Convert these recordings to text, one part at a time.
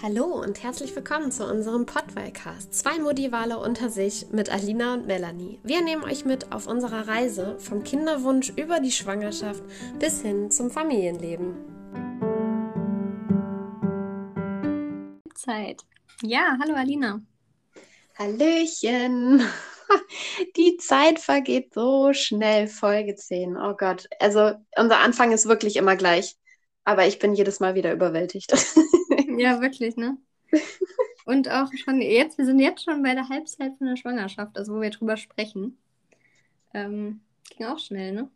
Hallo und herzlich willkommen zu unserem Podwellcast. Zwei Modivale unter sich mit Alina und Melanie. Wir nehmen euch mit auf unserer Reise vom Kinderwunsch über die Schwangerschaft bis hin zum Familienleben. Zeit. Ja, hallo Alina. Hallöchen. Die Zeit vergeht so schnell, Folge 10. Oh Gott. Also unser Anfang ist wirklich immer gleich. Aber ich bin jedes Mal wieder überwältigt. Ja, wirklich, ne? Und auch schon jetzt, wir sind jetzt schon bei der Halbzeit von der Schwangerschaft, also wo wir drüber sprechen. Ähm, ging auch schnell, ne?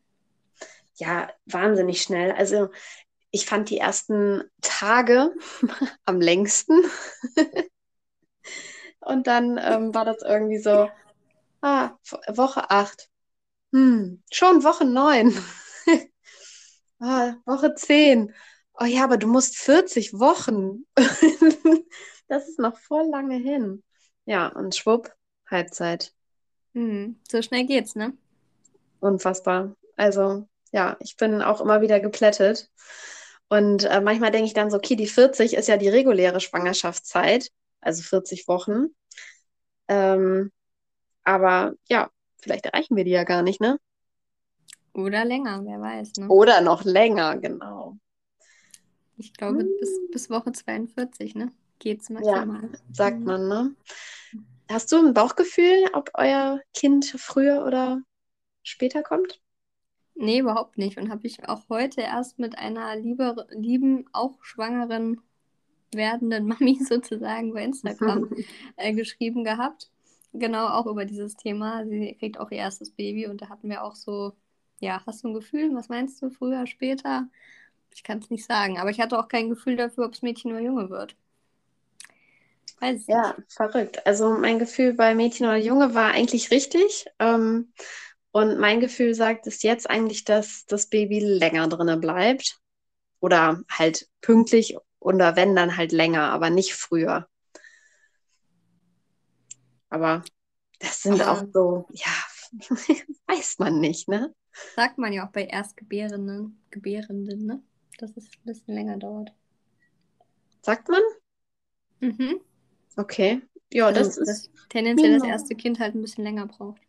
Ja, wahnsinnig schnell. Also ich fand die ersten Tage am längsten. Und dann ähm, war das irgendwie so, ah, Woche 8. Hm, schon Woche 9. ah, Woche 10 oh ja, aber du musst 40 Wochen. das ist noch voll lange hin. Ja, und schwupp, Halbzeit. Hm, so schnell geht's, ne? Unfassbar. Also, ja, ich bin auch immer wieder geplättet. Und äh, manchmal denke ich dann so, okay, die 40 ist ja die reguläre Schwangerschaftszeit, also 40 Wochen. Ähm, aber ja, vielleicht erreichen wir die ja gar nicht, ne? Oder länger, wer weiß. Ne? Oder noch länger, genau. Ich glaube, hm. bis, bis Woche 42, ne? Geht's maximal. Ja, sagt mhm. man, ne? Hast du ein Bauchgefühl, ob euer Kind früher oder später kommt? Nee, überhaupt nicht. Und habe ich auch heute erst mit einer liebe, lieben, auch schwangeren werdenden Mami sozusagen bei Instagram äh, geschrieben gehabt. Genau auch über dieses Thema. Sie kriegt auch ihr erstes Baby und da hatten wir auch so, ja, hast du ein Gefühl, was meinst du, früher, später? Ich kann es nicht sagen, aber ich hatte auch kein Gefühl dafür, ob es Mädchen oder Junge wird. Weiß ja, nicht. verrückt. Also mein Gefühl bei Mädchen oder Junge war eigentlich richtig. Ähm, und mein Gefühl sagt es jetzt eigentlich, dass das Baby länger drinne bleibt. Oder halt pünktlich oder wenn dann halt länger, aber nicht früher. Aber das sind aber auch so, ja, weiß man nicht, ne? Sagt man ja auch bei Erstgebärenden, Gebärenden, ne? Dass es ein bisschen länger dauert. Sagt man? Mhm. Okay. Ja, also, das ist. Dass tendenziell das erste Kind halt ein bisschen länger braucht.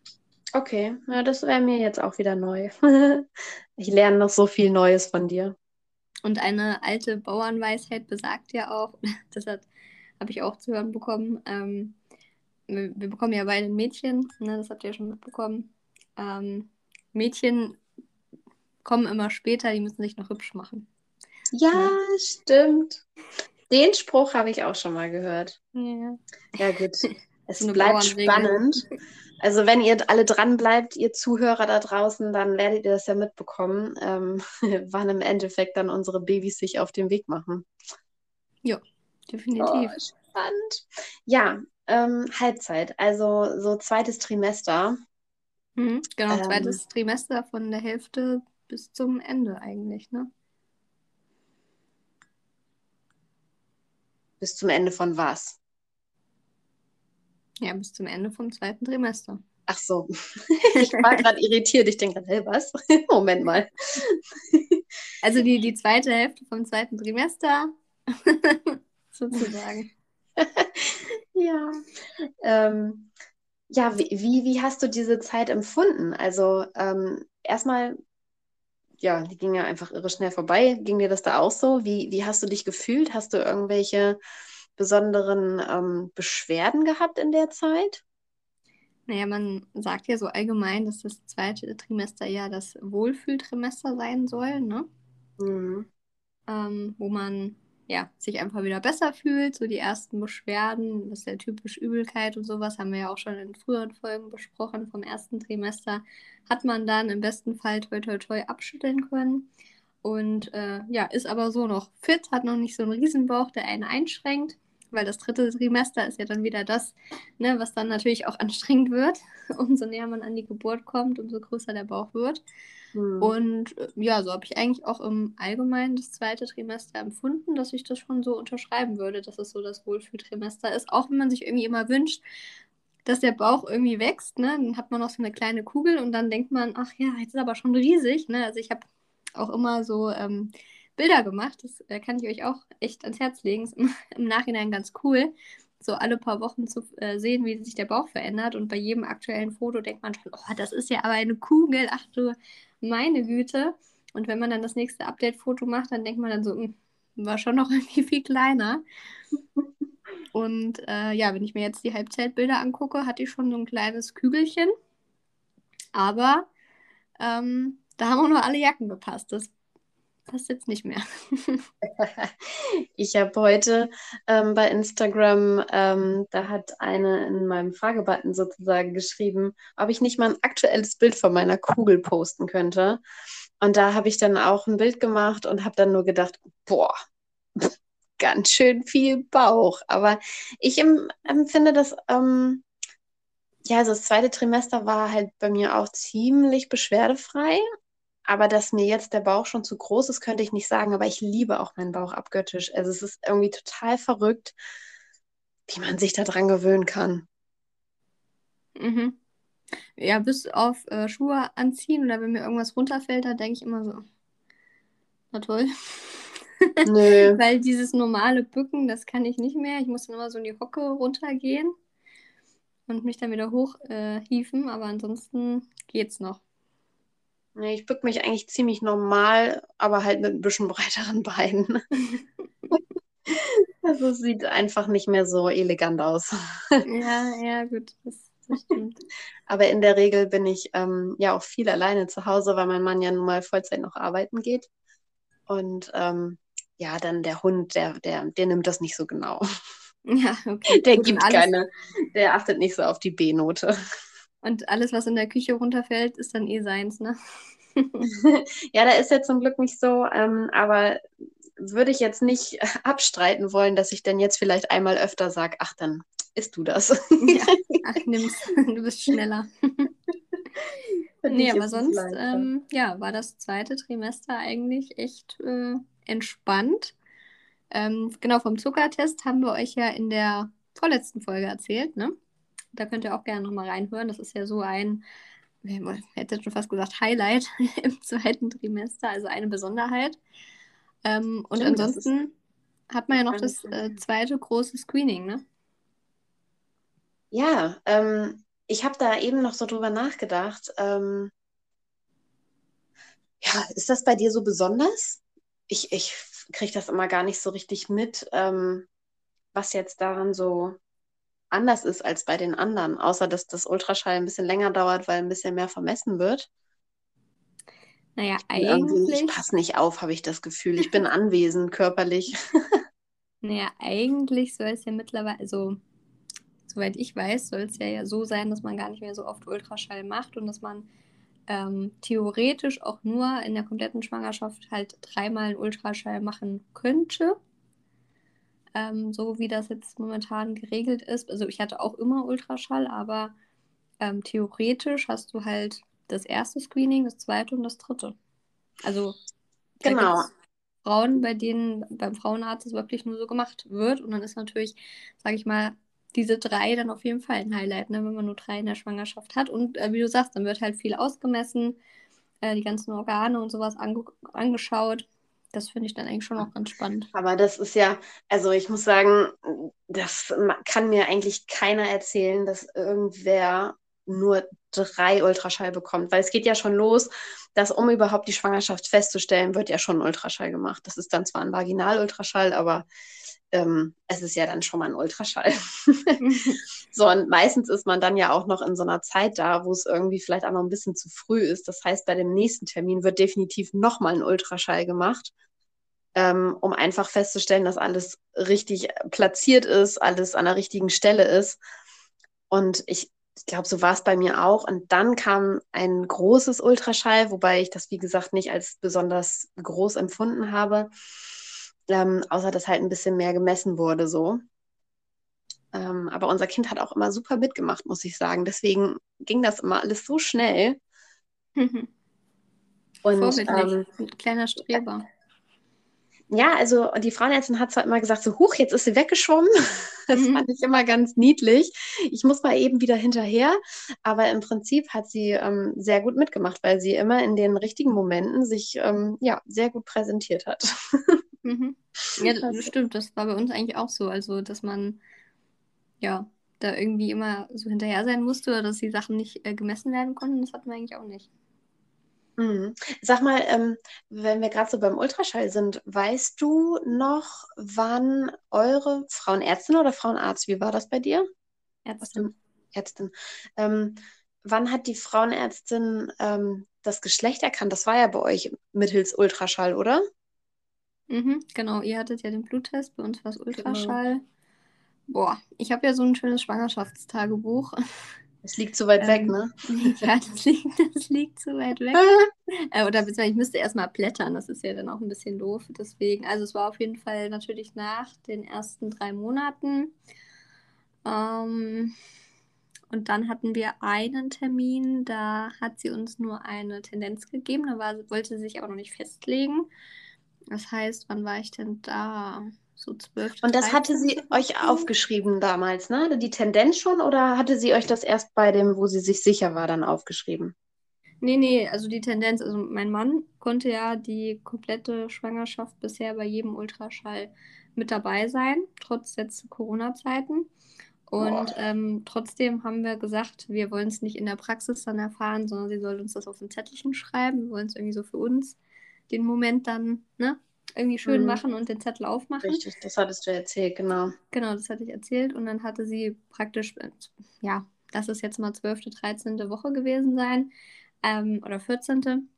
Okay, ja, das wäre mir jetzt auch wieder neu. ich lerne noch so viel Neues von dir. Und eine alte Bauernweisheit besagt ja auch, das habe ich auch zu hören bekommen, ähm, wir, wir, bekommen ja beide ein Mädchen, ne, das habt ihr ja schon mitbekommen. Ähm, Mädchen kommen immer später, die müssen sich noch hübsch machen. Ja, stimmt. Den Spruch habe ich auch schon mal gehört. Ja, ja gut. Es bleibt spannend. Also wenn ihr alle dran bleibt, ihr Zuhörer da draußen, dann werdet ihr das ja mitbekommen, ähm, wann im Endeffekt dann unsere Babys sich auf den Weg machen. Ja, definitiv. Oh, spannend. Ja, ähm, Halbzeit, also so zweites Trimester. Mhm, genau, ähm, zweites Trimester von der Hälfte bis zum Ende eigentlich, ne? Bis zum Ende von was? Ja, bis zum Ende vom zweiten Trimester. Ach so. ich war gerade irritiert. Ich denke, hey, was? Moment mal. also die, die zweite Hälfte vom zweiten Trimester, sozusagen. ja. Ähm, ja, wie, wie, wie hast du diese Zeit empfunden? Also ähm, erstmal ja, die ging ja einfach irre schnell vorbei. Ging dir das da auch so? Wie, wie hast du dich gefühlt? Hast du irgendwelche besonderen ähm, Beschwerden gehabt in der Zeit? Naja, man sagt ja so allgemein, dass das zweite Trimester ja das Wohlfühltrimester sein soll, ne? Mhm. Ähm, wo man ja, sich einfach wieder besser fühlt. So die ersten Beschwerden, das ist ja typisch Übelkeit und sowas, haben wir ja auch schon in früheren Folgen besprochen vom ersten Trimester, hat man dann im besten Fall toi toi toi abschütteln können. Und äh, ja, ist aber so noch fit, hat noch nicht so einen Riesenbauch, der einen einschränkt, weil das dritte Trimester ist ja dann wieder das, ne, was dann natürlich auch anstrengend wird. Umso näher man an die Geburt kommt, umso größer der Bauch wird. Mhm. Und äh, ja, so habe ich eigentlich auch im Allgemeinen das zweite Trimester empfunden, dass ich das schon so unterschreiben würde, dass es so das Wohlfühltrimester ist. Auch wenn man sich irgendwie immer wünscht, dass der Bauch irgendwie wächst, ne? Dann hat man noch so eine kleine Kugel und dann denkt man, ach ja, jetzt ist aber schon riesig, ne? Also ich habe auch immer so ähm, Bilder gemacht. Das äh, kann ich euch auch echt ans Herz legen. Ist im, im Nachhinein ganz cool, so alle paar Wochen zu äh, sehen, wie sich der Bauch verändert. Und bei jedem aktuellen Foto denkt man schon, oh, das ist ja aber eine Kugel. Ach du meine Güte. Und wenn man dann das nächste Update-Foto macht, dann denkt man dann so, hm, war schon noch irgendwie viel kleiner. Und äh, ja, wenn ich mir jetzt die Halbzeitbilder angucke, hatte ich schon so ein kleines Kügelchen. Aber ähm, da haben auch noch alle Jacken gepasst. Das passt jetzt nicht mehr. ich habe heute ähm, bei Instagram, ähm, da hat eine in meinem Fragebutton sozusagen geschrieben, ob ich nicht mal ein aktuelles Bild von meiner Kugel posten könnte. Und da habe ich dann auch ein Bild gemacht und habe dann nur gedacht, boah, ganz schön viel Bauch. Aber ich empfinde das, ähm, ja, also das zweite Trimester war halt bei mir auch ziemlich beschwerdefrei. Aber dass mir jetzt der Bauch schon zu groß ist, könnte ich nicht sagen. Aber ich liebe auch meinen Bauch abgöttisch. Also es ist irgendwie total verrückt, wie man sich daran gewöhnen kann. Mhm. Ja, bis auf äh, Schuhe anziehen oder wenn mir irgendwas runterfällt, da denke ich immer so, na toll. Nö. Weil dieses normale Bücken, das kann ich nicht mehr. Ich muss dann immer so in die Hocke runtergehen und mich dann wieder hochhieven, äh, aber ansonsten geht's noch. Ich bück mich eigentlich ziemlich normal, aber halt mit ein bisschen breiteren Beinen. also es sieht einfach nicht mehr so elegant aus. ja, ja, gut, das, das stimmt. aber in der Regel bin ich ähm, ja auch viel alleine zu Hause, weil mein Mann ja nun mal Vollzeit noch arbeiten geht. Und ähm, ja, dann der Hund, der, der, der nimmt das nicht so genau. Ja, okay. Der gibt keine, der achtet nicht so auf die B-Note. Und alles, was in der Küche runterfällt, ist dann eh seins, ne? ja, da ist er zum Glück nicht so, ähm, aber würde ich jetzt nicht abstreiten wollen, dass ich dann jetzt vielleicht einmal öfter sage, ach, dann isst du das. ja, ach, nimm's, du bist schneller. nee, aber sonst, ähm, ja, war das zweite Trimester eigentlich echt äh, entspannt. Ähm, genau, vom Zuckertest haben wir euch ja in der vorletzten Folge erzählt, ne? Da könnt ihr auch gerne nochmal reinhören. Das ist ja so ein, ich hätte schon fast gesagt, Highlight im zweiten Trimester, also eine Besonderheit. Ähm, und Stimmt, ansonsten hat man ja noch das äh, zweite große Screening, ne? Ja, ähm, ich habe da eben noch so drüber nachgedacht. Ähm, ja, ist das bei dir so besonders? Ich, ich kriege das immer gar nicht so richtig mit, ähm, was jetzt daran so anders ist als bei den anderen, außer dass das Ultraschall ein bisschen länger dauert, weil ein bisschen mehr vermessen wird. Naja, eigentlich. Ich passe nicht auf, habe ich das Gefühl. Ich bin anwesend körperlich. naja, eigentlich soll es ja mittlerweile, also soweit ich weiß, soll es ja, ja so sein, dass man gar nicht mehr so oft Ultraschall macht und dass man ähm, theoretisch auch nur in der kompletten Schwangerschaft halt dreimal einen Ultraschall machen könnte ähm, so wie das jetzt momentan geregelt ist. Also ich hatte auch immer Ultraschall, aber ähm, theoretisch hast du halt das erste Screening, das zweite und das dritte. Also genau. Frauen, bei denen beim Frauenarzt es wirklich nur so gemacht wird. Und dann ist natürlich, sage ich mal, diese drei dann auf jeden Fall ein Highlight, ne, wenn man nur drei in der Schwangerschaft hat. Und äh, wie du sagst, dann wird halt viel ausgemessen, äh, die ganzen Organe und sowas ange angeschaut. Das finde ich dann eigentlich schon auch ganz spannend. Aber das ist ja, also ich muss sagen, das kann mir eigentlich keiner erzählen, dass irgendwer nur drei Ultraschall bekommt, weil es geht ja schon los, dass um überhaupt die Schwangerschaft festzustellen, wird ja schon ein Ultraschall gemacht. Das ist dann zwar ein Vaginalultraschall, aber ähm, es ist ja dann schon mal ein Ultraschall. so, und meistens ist man dann ja auch noch in so einer Zeit da, wo es irgendwie vielleicht auch noch ein bisschen zu früh ist. Das heißt, bei dem nächsten Termin wird definitiv nochmal ein Ultraschall gemacht, ähm, um einfach festzustellen, dass alles richtig platziert ist, alles an der richtigen Stelle ist. Und ich, ich glaube, so war es bei mir auch. Und dann kam ein großes Ultraschall, wobei ich das, wie gesagt, nicht als besonders groß empfunden habe ähm, außer dass halt ein bisschen mehr gemessen wurde so. Ähm, aber unser Kind hat auch immer super mitgemacht, muss ich sagen. Deswegen ging das immer alles so schnell. Und, ähm, Ein kleiner Streber. ja, also die Frauenärztin hat zwar immer gesagt, so huch, jetzt ist sie weggeschwommen. Das mhm. fand ich immer ganz niedlich. Ich muss mal eben wieder hinterher. Aber im Prinzip hat sie ähm, sehr gut mitgemacht, weil sie immer in den richtigen Momenten sich ähm, ja, sehr gut präsentiert hat. Mhm. Ja, das stimmt. Das war bei uns eigentlich auch so. Also, dass man ja da irgendwie immer so hinterher sein musste oder dass die Sachen nicht äh, gemessen werden konnten, das hatten wir eigentlich auch nicht. Mhm. Sag mal, ähm, wenn wir gerade so beim Ultraschall sind, weißt du noch, wann eure Frauenärztin oder Frauenarzt, wie war das bei dir? Ärztin. Ärztin. Ähm, wann hat die Frauenärztin ähm, das Geschlecht erkannt? Das war ja bei euch mittels Ultraschall, oder? Mhm, genau, ihr hattet ja den Bluttest, bei uns war es genau. Ultraschall. Genau. Boah, ich habe ja so ein schönes Schwangerschaftstagebuch. Es liegt zu weit ähm, weg, ne? Ja, das liegt, das liegt zu weit weg. äh, oder beziehungsweise ich müsste erstmal blättern, das ist ja dann auch ein bisschen doof. Deswegen, also es war auf jeden Fall natürlich nach den ersten drei Monaten. Ähm, und dann hatten wir einen Termin, da hat sie uns nur eine Tendenz gegeben, da war, wollte sie sich aber noch nicht festlegen. Das heißt, wann war ich denn da? So 12. Und das hatte sie euch aufgeschrieben damals, ne? Die Tendenz schon oder hatte sie euch das erst bei dem, wo sie sich sicher war, dann aufgeschrieben? Nee, nee, also die Tendenz, also mein Mann konnte ja die komplette Schwangerschaft bisher bei jedem Ultraschall mit dabei sein, trotz jetzt Corona-Zeiten. Und ähm, trotzdem haben wir gesagt, wir wollen es nicht in der Praxis dann erfahren, sondern sie soll uns das auf ein Zettelchen schreiben. Wir wollen es irgendwie so für uns den Moment dann ne, irgendwie schön mhm. machen und den Zettel aufmachen. Richtig, das hattest du erzählt, genau. Genau, das hatte ich erzählt. Und dann hatte sie praktisch, äh, ja, das ist jetzt mal 12., 13. Woche gewesen sein, ähm, oder 14.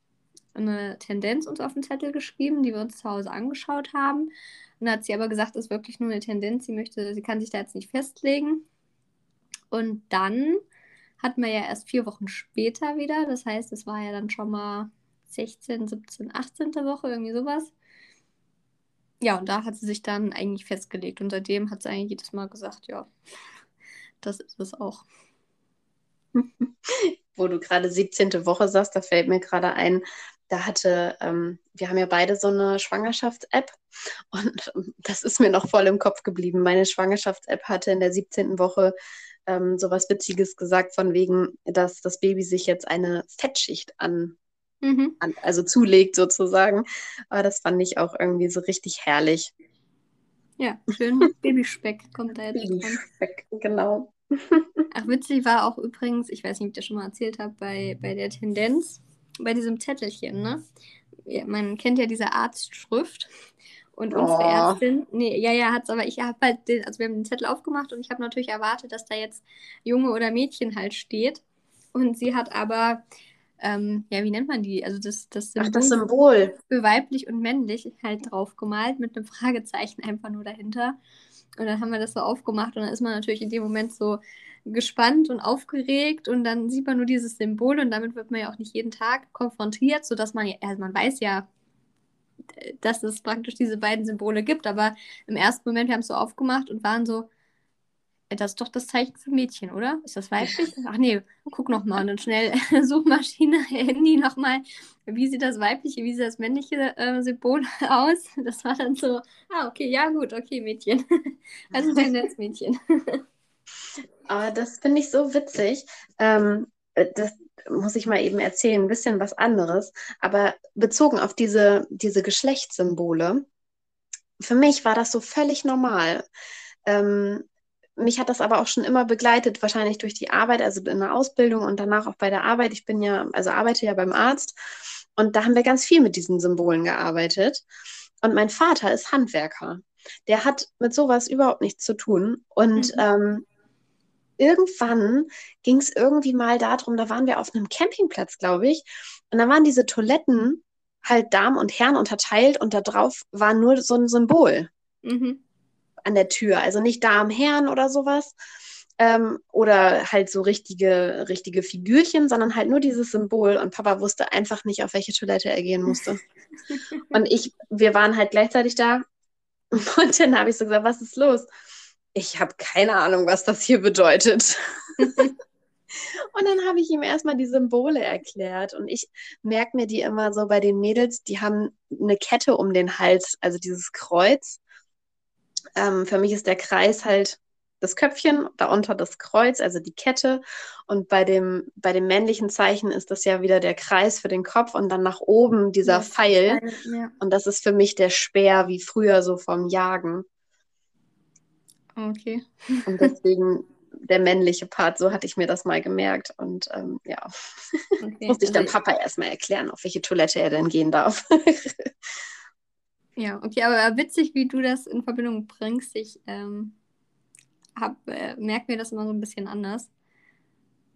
eine Tendenz uns auf den Zettel geschrieben, die wir uns zu Hause angeschaut haben. Und dann hat sie aber gesagt, es ist wirklich nur eine Tendenz, sie möchte, sie kann sich da jetzt nicht festlegen. Und dann hatten wir ja erst vier Wochen später wieder, das heißt, es war ja dann schon mal 16, 17, 18. Woche, irgendwie sowas. Ja, und da hat sie sich dann eigentlich festgelegt. Und seitdem hat sie eigentlich jedes Mal gesagt, ja, das ist es auch. Wo du gerade 17. Woche sagst, da fällt mir gerade ein, da hatte, ähm, wir haben ja beide so eine Schwangerschafts-App und das ist mir noch voll im Kopf geblieben. Meine Schwangerschafts-App hatte in der 17. Woche ähm, sowas Witziges gesagt, von wegen, dass das Baby sich jetzt eine Fettschicht an mhm. an, also zulegt sozusagen. Aber das fand ich auch irgendwie so richtig herrlich. Ja, schön Babyspeck kommt da jetzt Babyspeck, dran. genau. Ach, witzig war auch übrigens, ich weiß nicht, ob ich das schon mal erzählt habe, bei, bei der Tendenz, bei diesem Zettelchen, ne? Man kennt ja diese Arztschrift. Und unsere oh. Ärztin, nee, ja, ja, hat's, aber ich habe halt den, also wir haben den Zettel aufgemacht und ich habe natürlich erwartet, dass da jetzt Junge oder Mädchen halt steht. Und sie hat aber ähm, ja, wie nennt man die? Also das, das Symbol, Ach, das Symbol für weiblich und männlich halt drauf gemalt mit einem Fragezeichen einfach nur dahinter. Und dann haben wir das so aufgemacht und dann ist man natürlich in dem Moment so gespannt und aufgeregt und dann sieht man nur dieses Symbol und damit wird man ja auch nicht jeden Tag konfrontiert, sodass man ja, also man weiß ja, dass es praktisch diese beiden Symbole gibt, aber im ersten Moment, wir haben es so aufgemacht und waren so, das ist doch das Zeichen für Mädchen, oder? Ist das weiblich? Ach nee, guck nochmal und dann schnell Suchmaschine, Handy nochmal. Wie sieht das weibliche, wie sieht das männliche äh, Symbol aus? Das war dann so, ah, okay, ja, gut, okay, Mädchen. Also ein jetzt Mädchen. Aber das finde ich so witzig. Ähm, das muss ich mal eben erzählen, ein bisschen was anderes. Aber bezogen auf diese, diese Geschlechtssymbole, für mich war das so völlig normal. Ähm, mich hat das aber auch schon immer begleitet, wahrscheinlich durch die Arbeit, also in der Ausbildung und danach auch bei der Arbeit. Ich bin ja, also arbeite ja beim Arzt und da haben wir ganz viel mit diesen Symbolen gearbeitet. Und mein Vater ist Handwerker. Der hat mit sowas überhaupt nichts zu tun. Und mhm. ähm, irgendwann ging es irgendwie mal darum, da waren wir auf einem Campingplatz, glaube ich, und da waren diese Toiletten halt Damen und Herren unterteilt und da drauf war nur so ein Symbol. Mhm an der Tür. Also nicht da am Herrn oder sowas. Ähm, oder halt so richtige, richtige Figürchen, sondern halt nur dieses Symbol. Und Papa wusste einfach nicht, auf welche Toilette er gehen musste. und ich, wir waren halt gleichzeitig da. Und dann habe ich so gesagt, was ist los? Ich habe keine Ahnung, was das hier bedeutet. Und dann habe ich ihm erstmal die Symbole erklärt. Und ich merke mir die immer so bei den Mädels, die haben eine Kette um den Hals, also dieses Kreuz. Ähm, für mich ist der Kreis halt das Köpfchen, darunter das Kreuz, also die Kette. Und bei dem, bei dem männlichen Zeichen ist das ja wieder der Kreis für den Kopf und dann nach oben dieser ja, Pfeil. Ja. Und das ist für mich der Speer, wie früher so vom Jagen. Okay. Und deswegen der männliche Part, so hatte ich mir das mal gemerkt. Und ähm, ja, okay. musste ich dann also Papa erstmal erklären, auf welche Toilette er denn gehen darf. ja, okay, aber witzig, wie du das in Verbindung bringst. Ich ähm, hab, äh, merke mir das immer so ein bisschen anders.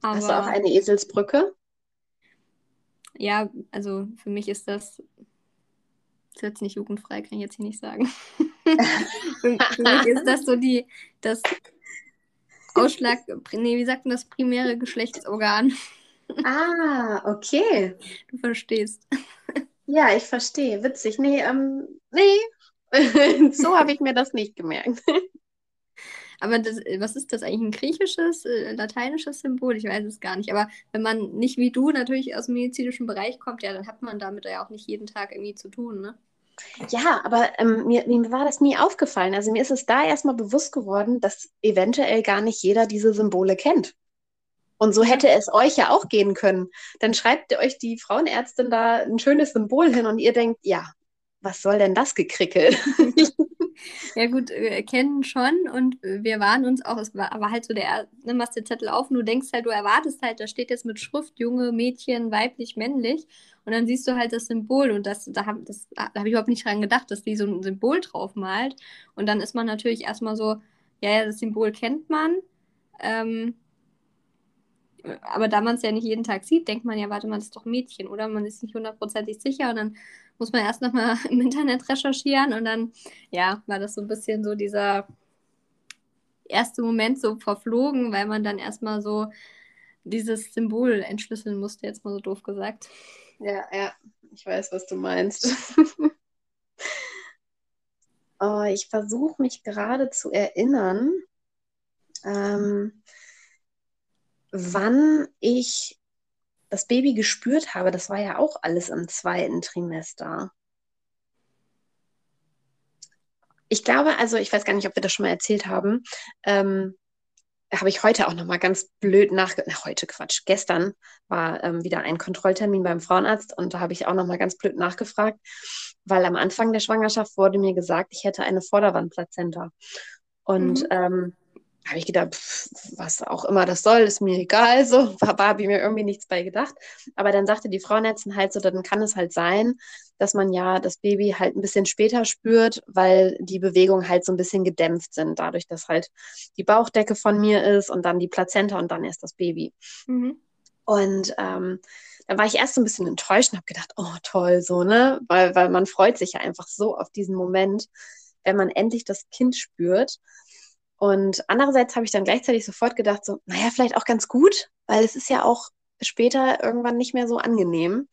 Aber, Hast du auch eine Eselsbrücke? Ja, also für mich ist das, das ist jetzt nicht jugendfrei, kann ich jetzt hier nicht sagen. für, für, mich ist das so die, das Ausschlag, nee, wie sagt man das primäre Geschlechtsorgan? Ah, okay. Du verstehst. Ja, ich verstehe. Witzig. Nee, ähm, nee. so habe ich mir das nicht gemerkt. Aber das, was ist das eigentlich? Ein griechisches, äh, lateinisches Symbol? Ich weiß es gar nicht. Aber wenn man nicht wie du natürlich aus dem medizinischen Bereich kommt, ja, dann hat man damit ja auch nicht jeden Tag irgendwie zu tun, ne? Ja, aber ähm, mir, mir war das nie aufgefallen. Also mir ist es da erstmal bewusst geworden, dass eventuell gar nicht jeder diese Symbole kennt. Und so hätte es euch ja auch gehen können. Dann schreibt euch die Frauenärztin da ein schönes Symbol hin und ihr denkt, ja, was soll denn das gekrickelt? ja gut, äh, kennen schon und wir waren uns auch, es war aber halt so der, ne, machst den Zettel auf und du denkst halt, du erwartest halt, da steht jetzt mit Schrift Junge, Mädchen, weiblich, männlich und dann siehst du halt das Symbol und das, da habe hab ich überhaupt nicht dran gedacht, dass die so ein Symbol drauf malt und dann ist man natürlich erstmal so, ja, ja, das Symbol kennt man, ähm, aber da man es ja nicht jeden Tag sieht, denkt man ja, warte mal, das ist doch Mädchen, oder? Man ist nicht hundertprozentig sicher und dann muss man erst nochmal im Internet recherchieren und dann, ja, war das so ein bisschen so dieser erste Moment so verflogen, weil man dann erstmal so dieses Symbol entschlüsseln musste, jetzt mal so doof gesagt. Ja, ja, ich weiß, was du meinst. oh, ich versuche mich gerade zu erinnern. Ähm, wann ich das Baby gespürt habe, das war ja auch alles im zweiten Trimester. Ich glaube, also ich weiß gar nicht, ob wir das schon mal erzählt haben. Ähm, habe ich heute auch noch mal ganz blöd nach heute Quatsch. Gestern war ähm, wieder ein Kontrolltermin beim Frauenarzt und da habe ich auch noch mal ganz blöd nachgefragt, weil am Anfang der Schwangerschaft wurde mir gesagt, ich hätte eine Vorderwandplazenta. Und mhm. ähm, habe ich gedacht, pff, was auch immer das soll, ist mir egal. So, habe ich mir irgendwie nichts bei gedacht. Aber dann sagte die Frauenärztin halt so, dann kann es halt sein, dass man ja das Baby halt ein bisschen später spürt, weil die Bewegungen halt so ein bisschen gedämpft sind, dadurch, dass halt die Bauchdecke von mir ist und dann die Plazenta und dann erst das Baby. Mhm. Und ähm, da war ich erst so ein bisschen enttäuscht und habe gedacht, oh toll, so, ne? Weil, weil man freut sich ja einfach so auf diesen Moment, wenn man endlich das Kind spürt. Und andererseits habe ich dann gleichzeitig sofort gedacht, so, naja, vielleicht auch ganz gut, weil es ist ja auch später irgendwann nicht mehr so angenehm.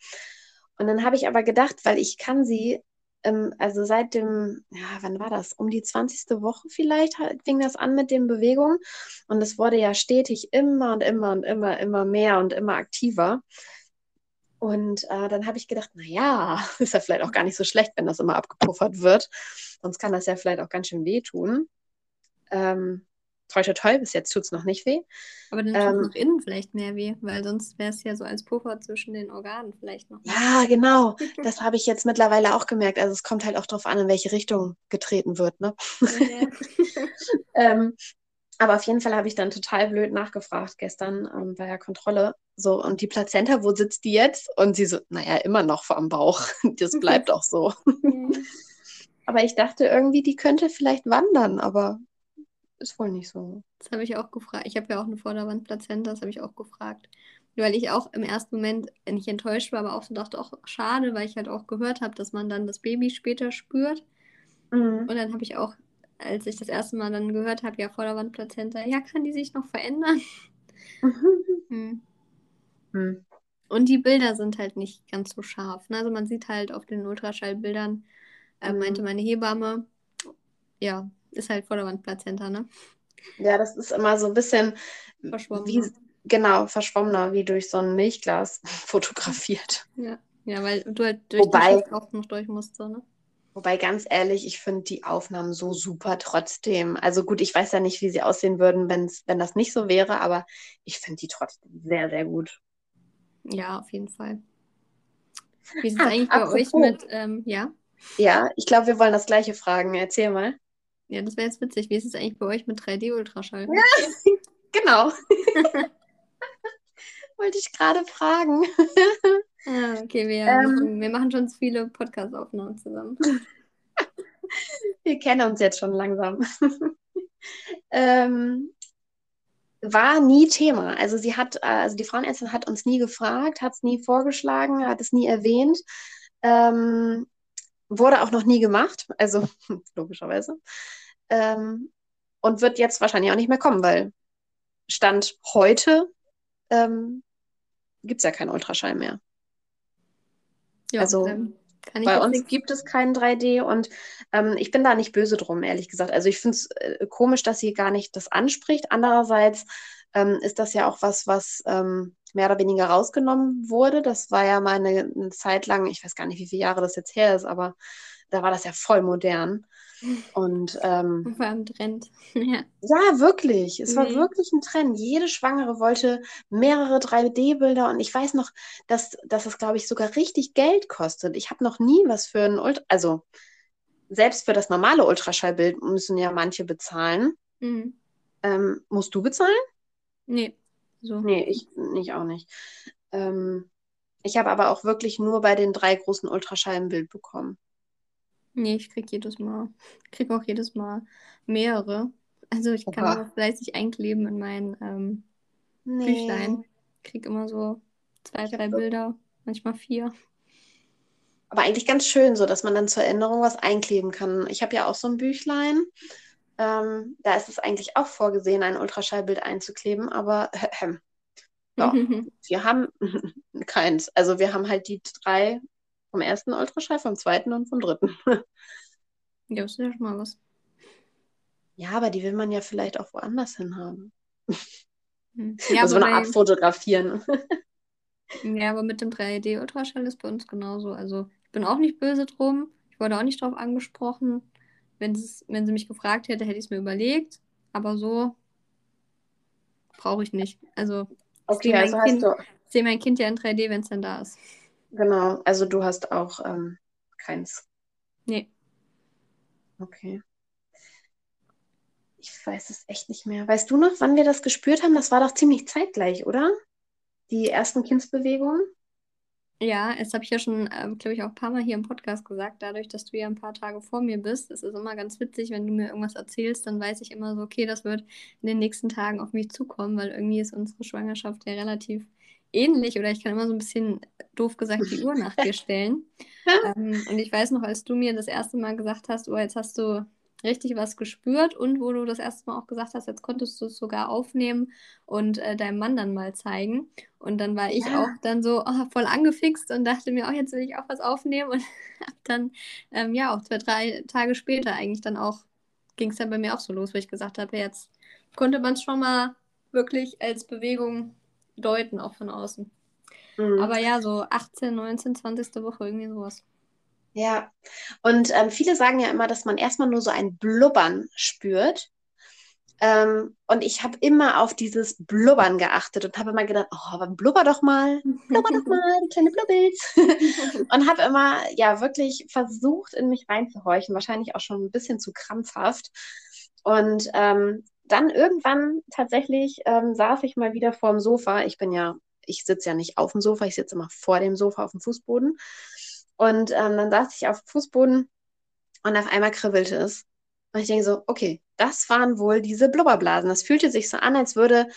Und dann habe ich aber gedacht, weil ich kann sie, ähm, also seit dem, ja, wann war das? Um die 20. Woche vielleicht fing das an mit den Bewegungen. Und es wurde ja stetig immer und immer und immer, immer mehr und immer aktiver. Und äh, dann habe ich gedacht, naja, ist ja vielleicht auch gar nicht so schlecht, wenn das immer abgepuffert wird. Sonst kann das ja vielleicht auch ganz schön wehtun. Ähm, toi, toi, toi, bis jetzt tut es noch nicht weh. Aber dann tut ähm, nach innen vielleicht mehr weh, weil sonst wäre es ja so als Puffer zwischen den Organen vielleicht noch. Ja, genau. Das habe ich jetzt mittlerweile auch gemerkt. Also es kommt halt auch darauf an, in welche Richtung getreten wird. Ne? Ja. ähm, aber auf jeden Fall habe ich dann total blöd nachgefragt gestern ähm, bei der Kontrolle. So, und die Plazenta, wo sitzt die jetzt? Und sie so, naja, immer noch vor dem Bauch. Das bleibt auch so. aber ich dachte irgendwie, die könnte vielleicht wandern, aber ist wohl nicht so. Das habe ich auch gefragt. Ich habe ja auch eine Vorderwandplazenta, das habe ich auch gefragt. Weil ich auch im ersten Moment nicht enttäuscht war, aber auch so dachte, auch schade, weil ich halt auch gehört habe, dass man dann das Baby später spürt. Mhm. Und dann habe ich auch, als ich das erste Mal dann gehört habe, ja, Vorderwandplazenta, ja, kann die sich noch verändern? Mhm. Mhm. Und die Bilder sind halt nicht ganz so scharf. Ne? Also man sieht halt auf den Ultraschallbildern, äh, meinte mhm. meine Hebamme, ja, ist halt Vorderwandplazenta, ne? Ja, das ist immer so ein bisschen wie, genau, verschwommener, wie durch so ein Milchglas fotografiert. Ja, ja weil du halt durch Wobei, die auch noch durch musst, so, ne? Wobei, ganz ehrlich, ich finde die Aufnahmen so super trotzdem. Also gut, ich weiß ja nicht, wie sie aussehen würden, wenn's, wenn das nicht so wäre, aber ich finde die trotzdem sehr, sehr gut. Ja, auf jeden Fall. Wie ist es ah, eigentlich bei apropos. euch mit, ähm, ja? Ja, ich glaube, wir wollen das gleiche fragen. Erzähl mal. Ja, das wäre jetzt witzig. Wie ist es eigentlich bei euch mit 3D-Ultraschall? Ja, genau. Wollte ich gerade fragen. ah, okay, wir, ähm, wir machen schon viele Podcast-Aufnahmen zusammen. wir kennen uns jetzt schon langsam. ähm, war nie Thema. Also sie hat, also die Frauenärztin hat uns nie gefragt, hat es nie vorgeschlagen, hat es nie erwähnt. Ähm, wurde auch noch nie gemacht, also logischerweise. Ähm, und wird jetzt wahrscheinlich auch nicht mehr kommen, weil Stand heute ähm, gibt es ja keinen Ultraschall mehr. Ja, also bei uns nicht. gibt es keinen 3D und ähm, ich bin da nicht böse drum, ehrlich gesagt. Also ich finde es äh, komisch, dass sie gar nicht das anspricht. Andererseits ähm, ist das ja auch was, was ähm, mehr oder weniger rausgenommen wurde. Das war ja mal eine, eine, Zeit lang, ich weiß gar nicht, wie viele Jahre das jetzt her ist, aber da war das ja voll modern. Und ähm, war ein Trend. ja. ja, wirklich. Es nee. war wirklich ein Trend. Jede Schwangere wollte mehrere 3D-Bilder und ich weiß noch, dass, dass es, glaube ich, sogar richtig Geld kostet. Ich habe noch nie was für ein Ultra, also selbst für das normale Ultraschallbild müssen ja manche bezahlen. Mhm. Ähm, musst du bezahlen? Nee. So. Nee, ich, ich auch nicht. Ähm, ich habe aber auch wirklich nur bei den drei großen Ultraschall ein Bild bekommen. Nee, ich krieg jedes Mal, krieg auch jedes Mal mehrere. Also ich kann aber fleißig einkleben in mein ähm, nee. Büchlein. Krieg immer so zwei, ich drei Bilder, manchmal vier. Aber eigentlich ganz schön, so dass man dann zur Erinnerung was einkleben kann. Ich habe ja auch so ein Büchlein. Ähm, da ist es eigentlich auch vorgesehen, ein Ultraschallbild einzukleben, aber äh, ja, wir haben keins. Also wir haben halt die drei vom ersten Ultraschall, vom zweiten und vom dritten. ja, ist ja schon mal was. Ja, aber die will man ja vielleicht auch woanders hin haben. Hm. Ja, also eine Art fotografieren. ja, aber mit dem 3D-Ultraschall ist bei uns genauso. Also ich bin auch nicht böse drum. Ich wurde auch nicht drauf angesprochen. Wenn, wenn sie mich gefragt hätte, hätte ich es mir überlegt. Aber so brauche ich nicht. Also, okay, ich sehe also mein, seh mein Kind ja in 3D, wenn es dann da ist. Genau, also du hast auch ähm, keins. Nee. Okay. Ich weiß es echt nicht mehr. Weißt du noch, wann wir das gespürt haben? Das war doch ziemlich zeitgleich, oder? Die ersten Kindsbewegungen? Ja, das habe ich ja schon, äh, glaube ich, auch ein paar Mal hier im Podcast gesagt. Dadurch, dass du ja ein paar Tage vor mir bist, ist es immer ganz witzig, wenn du mir irgendwas erzählst, dann weiß ich immer so, okay, das wird in den nächsten Tagen auf mich zukommen, weil irgendwie ist unsere Schwangerschaft ja relativ ähnlich oder ich kann immer so ein bisschen doof gesagt die Uhr nach dir stellen. ähm, und ich weiß noch, als du mir das erste Mal gesagt hast, oh, jetzt hast du richtig was gespürt und wo du das erste Mal auch gesagt hast, jetzt konntest du es sogar aufnehmen und äh, deinem Mann dann mal zeigen. Und dann war ich ja. auch dann so oh, voll angefixt und dachte mir, oh, jetzt will ich auch was aufnehmen und hab dann, ähm, ja, auch zwei, drei Tage später eigentlich dann auch, ging es dann bei mir auch so los, wo ich gesagt habe, jetzt konnte man es schon mal wirklich als Bewegung deuten, auch von außen. Mhm. Aber ja, so 18, 19, 20. Woche, irgendwie sowas. Ja, und ähm, viele sagen ja immer, dass man erstmal nur so ein Blubbern spürt. Ähm, und ich habe immer auf dieses Blubbern geachtet und habe immer gedacht, oh, aber blubber doch mal, blubber doch mal, die kleine Blubbels. und habe immer, ja, wirklich versucht, in mich reinzuhorchen, wahrscheinlich auch schon ein bisschen zu krampfhaft. Und ähm, dann irgendwann tatsächlich ähm, saß ich mal wieder vorm Sofa. Ich bin ja, ich sitze ja nicht auf dem Sofa, ich sitze immer vor dem Sofa auf dem Fußboden. Und ähm, dann saß ich auf dem Fußboden und auf einmal kribbelte es. Und ich denke so, okay, das waren wohl diese Blubberblasen. Das fühlte sich so an, als würde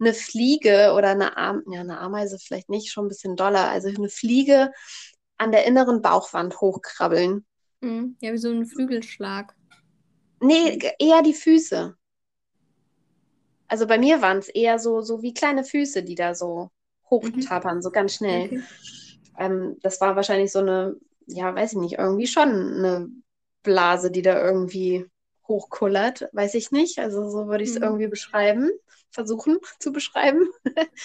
eine Fliege oder eine, Am ja, eine Ameise vielleicht nicht, schon ein bisschen doller, also eine Fliege an der inneren Bauchwand hochkrabbeln. Mhm. Ja, wie so ein Flügelschlag. Nee, eher die Füße. Also bei mir waren es eher so, so wie kleine Füße, die da so hochtapern, mhm. so ganz schnell. Okay. Ähm, das war wahrscheinlich so eine, ja, weiß ich nicht, irgendwie schon eine Blase, die da irgendwie hochkullert, weiß ich nicht. Also so würde ich es Mhm. irgendwie beschreiben, versuchen zu beschreiben.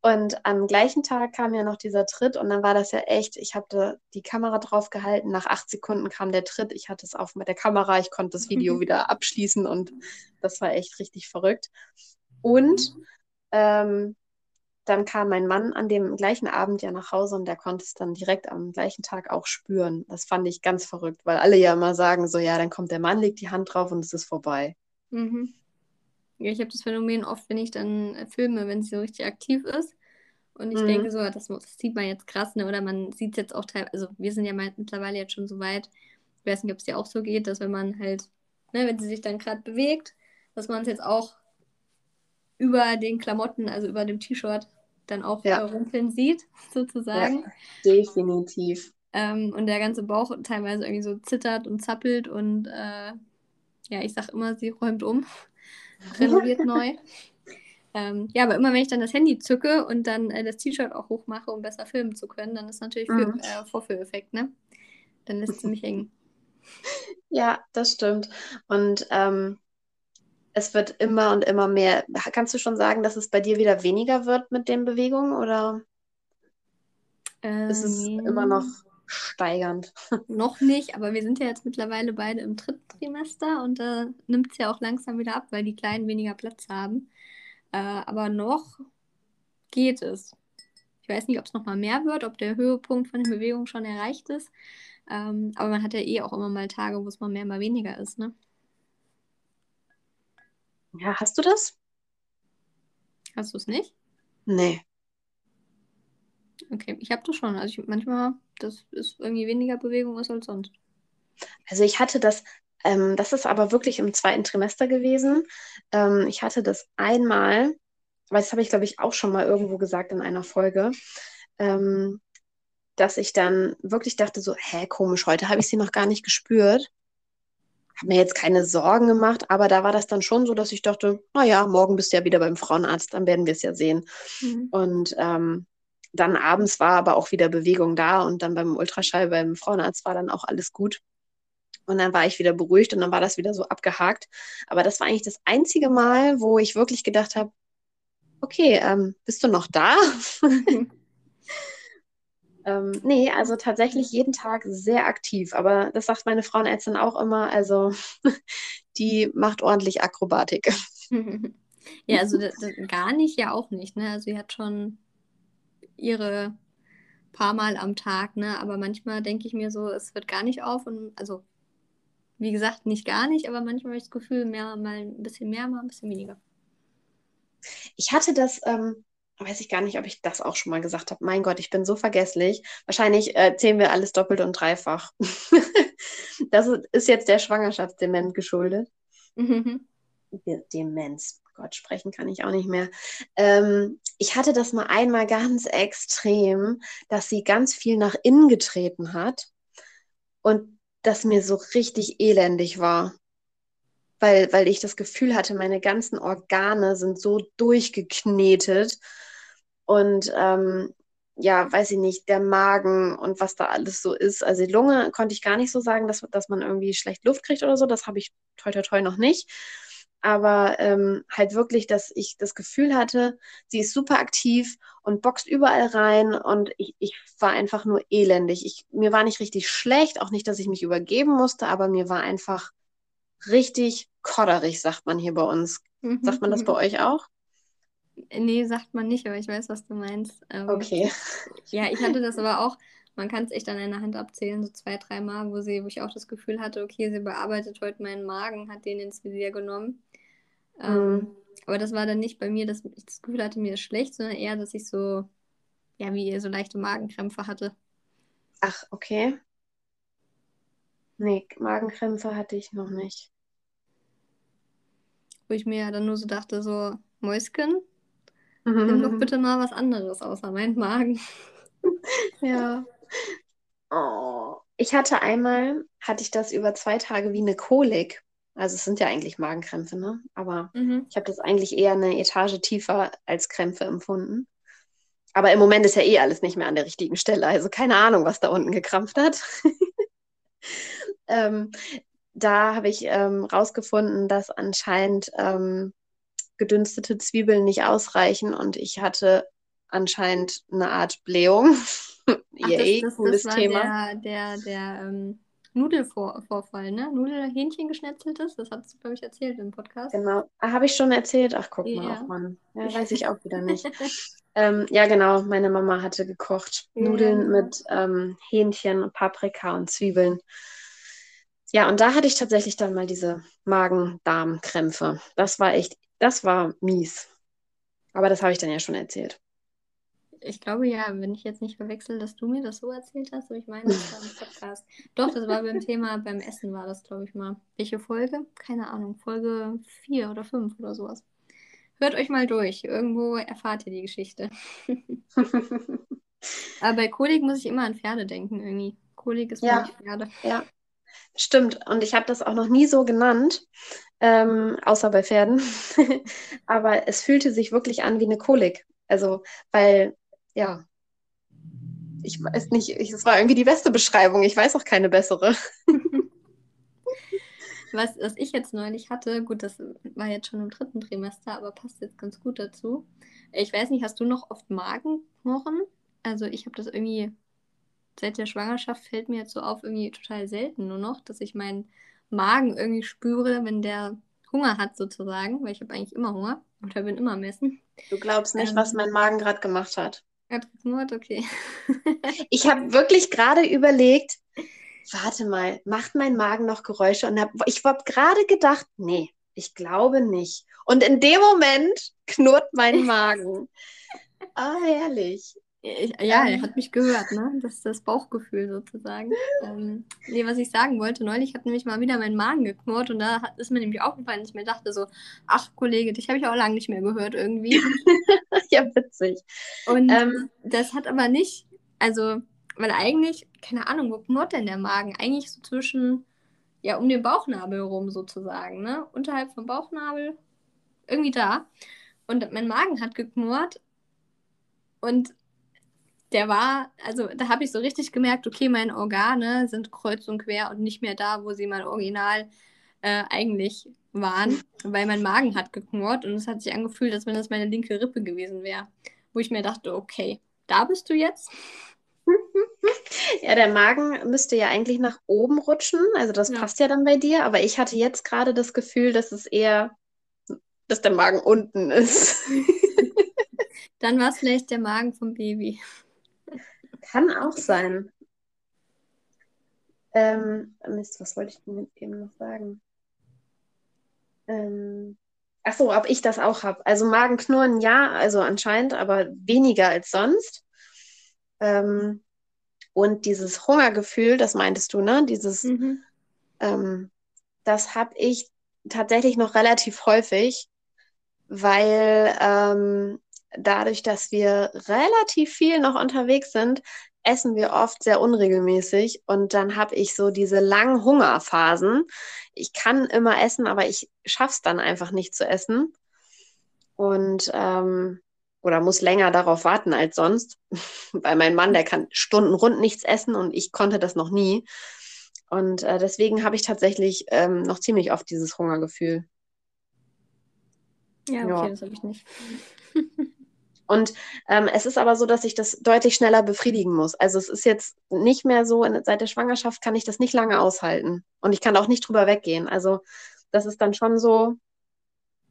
Und am gleichen Tag kam ja noch dieser Tritt und dann war das ja echt, ich hatte die Kamera drauf gehalten, nach acht Sekunden kam der Tritt, ich hatte es auf mit der Kamera, ich konnte das Video wieder abschließen und das war echt richtig verrückt. Und ähm, dann kam mein Mann an dem gleichen Abend ja nach Hause und der konnte es dann direkt am gleichen Tag auch spüren. Das fand ich ganz verrückt, weil alle ja immer sagen, so ja, dann kommt der Mann, legt die Hand drauf und es ist vorbei. Mhm. Ja, ich habe das Phänomen oft, wenn ich dann äh, filme, wenn sie so richtig aktiv ist. Und ich Mhm. denke so, das, muss- das sieht man jetzt krass, ne? Oder man sieht es jetzt auch teilweise, also wir sind ja mittlerweile jetzt schon so weit, ich weiß nicht, ob es dir auch so geht, dass wenn man halt, ne, wenn sie sich dann gerade bewegt, dass man es jetzt auch über den Klamotten, also über dem T-Shirt, dann auch Ja. rumpeln sieht, sozusagen. Definitiv. Ähm, und der ganze Bauch teilweise irgendwie so zittert und zappelt und äh, ja, ich sag immer, sie räumt um, renoviert neu. Ähm, ja, aber immer wenn ich dann das Handy zücke und dann äh, das T-Shirt auch hochmache, um besser filmen zu können, dann ist natürlich für, Mhm. äh, Vorführeffekt, ne? Dann lässt sie mich hängen. Ja, das stimmt. Und ähm, es wird immer und immer mehr. Kannst du schon sagen, dass es bei dir wieder weniger wird mit den Bewegungen oder ist es Ähm, immer noch steigernd? Noch nicht, aber wir sind ja jetzt mittlerweile beide im dritten Trimester und da nimmt es ja auch langsam wieder ab, weil die Kleinen weniger Platz haben. Äh, aber noch geht es. Ich weiß nicht, ob es nochmal mehr wird, ob der Höhepunkt von den Bewegungen schon erreicht ist. Ähm, aber man hat ja eh auch immer mal Tage, wo es mal mehr, mal weniger ist, ne? Ja, hast du das? Hast du es nicht? Nee. Okay, ich habe das schon. Also ich, manchmal, das ist irgendwie weniger Bewegung ist als sonst. Also ich hatte das, ähm, das ist aber wirklich im zweiten Trimester gewesen. Ähm, ich hatte das einmal, aber das habe ich, glaube ich, auch schon mal irgendwo gesagt in einer Folge, ähm, dass ich dann wirklich dachte so, hä, komisch, heute habe ich sie noch gar nicht gespürt. Habe mir jetzt keine Sorgen gemacht, aber da war das dann schon so, dass ich dachte, naja, morgen bist du ja wieder beim Frauenarzt, dann werden wir es ja sehen. Mhm. Und ähm, dann abends war aber auch wieder Bewegung da und dann beim Ultraschall beim Frauenarzt war dann auch alles gut. Und dann war ich wieder beruhigt und dann war das wieder so abgehakt. Aber das war eigentlich das einzige Mal, wo ich wirklich gedacht habe, okay, ähm, bist du noch da? ähm, nee, also tatsächlich jeden Tag sehr aktiv. Aber das sagt meine Frauenärztin auch immer. Also die macht ordentlich Akrobatik. Ja, also das, das, gar nicht, ja auch nicht, ne? Also sie hat schon ihre paar Mal am Tag, ne? Aber manchmal denke ich mir so, es wird gar nicht auf und also wie gesagt, nicht gar nicht, aber manchmal habe ich das Gefühl, mehr, mal ein bisschen mehr, mal ein bisschen weniger. Ich hatte das, ähm, weiß ich gar nicht, ob ich das auch schon mal gesagt habe. Mein Gott, ich bin so vergesslich. Wahrscheinlich äh, zählen wir alles doppelt und dreifach. das ist jetzt der Schwangerschaftsdement geschuldet. Mhm. Demenz. Gott, sprechen kann ich auch nicht mehr. Ähm, ich hatte das mal einmal ganz extrem, dass sie ganz viel nach innen getreten hat und das mir so richtig elendig war. Weil, weil ich das Gefühl hatte, meine ganzen Organe sind so durchgeknetet und ähm, ja, weiß ich nicht, der Magen und was da alles so ist. Also die Lunge konnte ich gar nicht so sagen, dass, dass man irgendwie schlecht Luft kriegt oder so. Das habe ich toi toi toi noch nicht aber ähm, halt wirklich, dass ich das Gefühl hatte, sie ist super aktiv und boxt überall rein und ich, ich war einfach nur elendig. Ich, mir war nicht richtig schlecht, auch nicht, dass ich mich übergeben musste, aber mir war einfach richtig kodderig, sagt man hier bei uns. Mhm. Sagt man das bei euch auch? Nee, sagt man nicht, aber ich weiß, was du meinst. Ähm, Okay. Ja, ich hatte das aber auch, man kann es echt an einer Hand abzählen, so zwei, drei Mal, wo sie, wo ich auch das Gefühl hatte, okay, sie bearbeitet heute meinen Magen, hat den ins Visier genommen. Ähm, Mhm. aber das war dann nicht bei mir, dass ich das Gefühl hatte, mir ist schlecht, sondern eher, dass ich so, ja, wie so leichte Magenkrämpfe hatte. Ach, okay. Nee, Magenkrämpfe hatte ich noch nicht. Wo ich mir dann nur so dachte, so, Mäuschen, nimm doch bitte mal was anderes außer meinen Magen. Ja. Oh. Ich hatte einmal, hatte ich das über zwei Tage wie eine Kolik. Also es sind ja eigentlich Magenkrämpfe, ne? Aber Mhm. ich habe das eigentlich eher eine Etage tiefer als Krämpfe empfunden. Aber im Moment ist ja eh alles nicht mehr an der richtigen Stelle. Also keine Ahnung, was da unten gekrampft hat. ähm, da habe ich ähm, rausgefunden, dass anscheinend ähm, gedünstete Zwiebeln nicht ausreichen und ich hatte anscheinend eine Art Blähung. Yay, das, das, cooles das war Thema. Der, der, der ähm, Nudelvorfall, ne? Nudelhähnchen geschnetzeltes, das hast du, glaube ich, erzählt im Podcast. Genau. Ah, habe ich schon erzählt? Ach, guck ja. mal, auch Mann. Ja, weiß ich auch wieder nicht. ähm, ja, genau, meine Mama hatte gekocht. Ja. Nudeln mit ähm, Hähnchen, Paprika und Zwiebeln. Ja, und da hatte ich tatsächlich dann mal diese Magen-Darm-Krämpfe. Das war echt, das war mies. Aber das habe ich dann ja schon erzählt ich glaube ja, wenn ich jetzt nicht verwechsel, dass du mir das so erzählt hast, aber ich meine, das war im Podcast. Doch, das war beim Thema, beim Essen war das, glaube ich mal. Welche Folge? Keine Ahnung, Folge 4 oder 5 oder sowas. Hört euch mal durch. Irgendwo erfahrt ihr die Geschichte. aber bei Kolik muss ich immer an Pferde denken, irgendwie. Kolik ist ja, Pferde. Ja, stimmt. Und ich habe das auch noch nie so genannt. Ähm, außer bei Pferden. aber es fühlte sich wirklich an wie eine Kolik. Also, weil ja, ich weiß nicht, es war irgendwie die beste Beschreibung. Ich weiß auch keine bessere. was, was ich jetzt neulich hatte, gut, das war jetzt schon im dritten Trimester, aber passt jetzt ganz gut dazu. Ich weiß nicht, hast du noch oft Magenknochen? Also ich habe das irgendwie seit der Schwangerschaft fällt mir jetzt so auf, irgendwie total selten nur noch, dass ich meinen Magen irgendwie spüre, wenn der Hunger hat sozusagen, weil ich habe eigentlich immer Hunger oder bin immer messen. Du glaubst nicht, ähm, was mein Magen gerade gemacht hat. Erdmord, okay. ich habe wirklich gerade überlegt, warte mal, macht mein Magen noch Geräusche? Und hab, ich habe gerade gedacht, nee, ich glaube nicht. Und in dem Moment knurrt mein Magen. Ah, herrlich. Ich, ja, er hat mich gehört, ne? Das ist das Bauchgefühl sozusagen. ähm, nee, was ich sagen wollte, neulich hat nämlich mal wieder mein Magen geknurrt und da hat, ist mir nämlich aufgefallen, dass ich mir dachte so, ach Kollege, dich habe ich auch lange nicht mehr gehört irgendwie. ja, witzig. Und ähm, das hat aber nicht, also, weil eigentlich, keine Ahnung, wo knurrt denn der Magen? Eigentlich so zwischen, ja, um den Bauchnabel rum sozusagen, ne? Unterhalb vom Bauchnabel, irgendwie da. Und mein Magen hat geknurrt und der war, also da habe ich so richtig gemerkt, okay, meine Organe sind kreuz und quer und nicht mehr da, wo sie mal original äh, eigentlich waren, weil mein Magen hat geknurrt und es hat sich angefühlt, als wenn das meine linke Rippe gewesen wäre. Wo ich mir dachte, okay, da bist du jetzt. Ja, der Magen müsste ja eigentlich nach oben rutschen, also das ja. passt ja dann bei dir, aber ich hatte jetzt gerade das Gefühl, dass es eher, dass der Magen unten ist. dann war es vielleicht der Magen vom Baby. Kann auch sein. Ähm, Mist, was wollte ich denn jetzt eben noch sagen? Ähm, ach so, ob ich das auch habe. Also Magenknurren, ja, also anscheinend, aber weniger als sonst. Ähm, und dieses Hungergefühl, das meintest du, ne? Dieses, mhm. ähm, das habe ich tatsächlich noch relativ häufig, weil ähm, dadurch, dass wir relativ viel noch unterwegs sind, essen wir oft sehr unregelmäßig und dann habe ich so diese langen Hungerphasen. Ich kann immer essen, aber ich schaffe es dann einfach nicht zu essen und ähm, oder muss länger darauf warten als sonst, weil mein Mann, der kann stundenrund nichts essen und ich konnte das noch nie. Und äh, deswegen habe ich tatsächlich ähm, noch ziemlich oft dieses Hungergefühl. Ja, okay, ja. das habe ich nicht. Und ähm, es ist aber so, dass ich das deutlich schneller befriedigen muss. Also es ist jetzt nicht mehr so, seit der Schwangerschaft kann ich das nicht lange aushalten. Und ich kann auch nicht drüber weggehen. Also das ist dann schon so,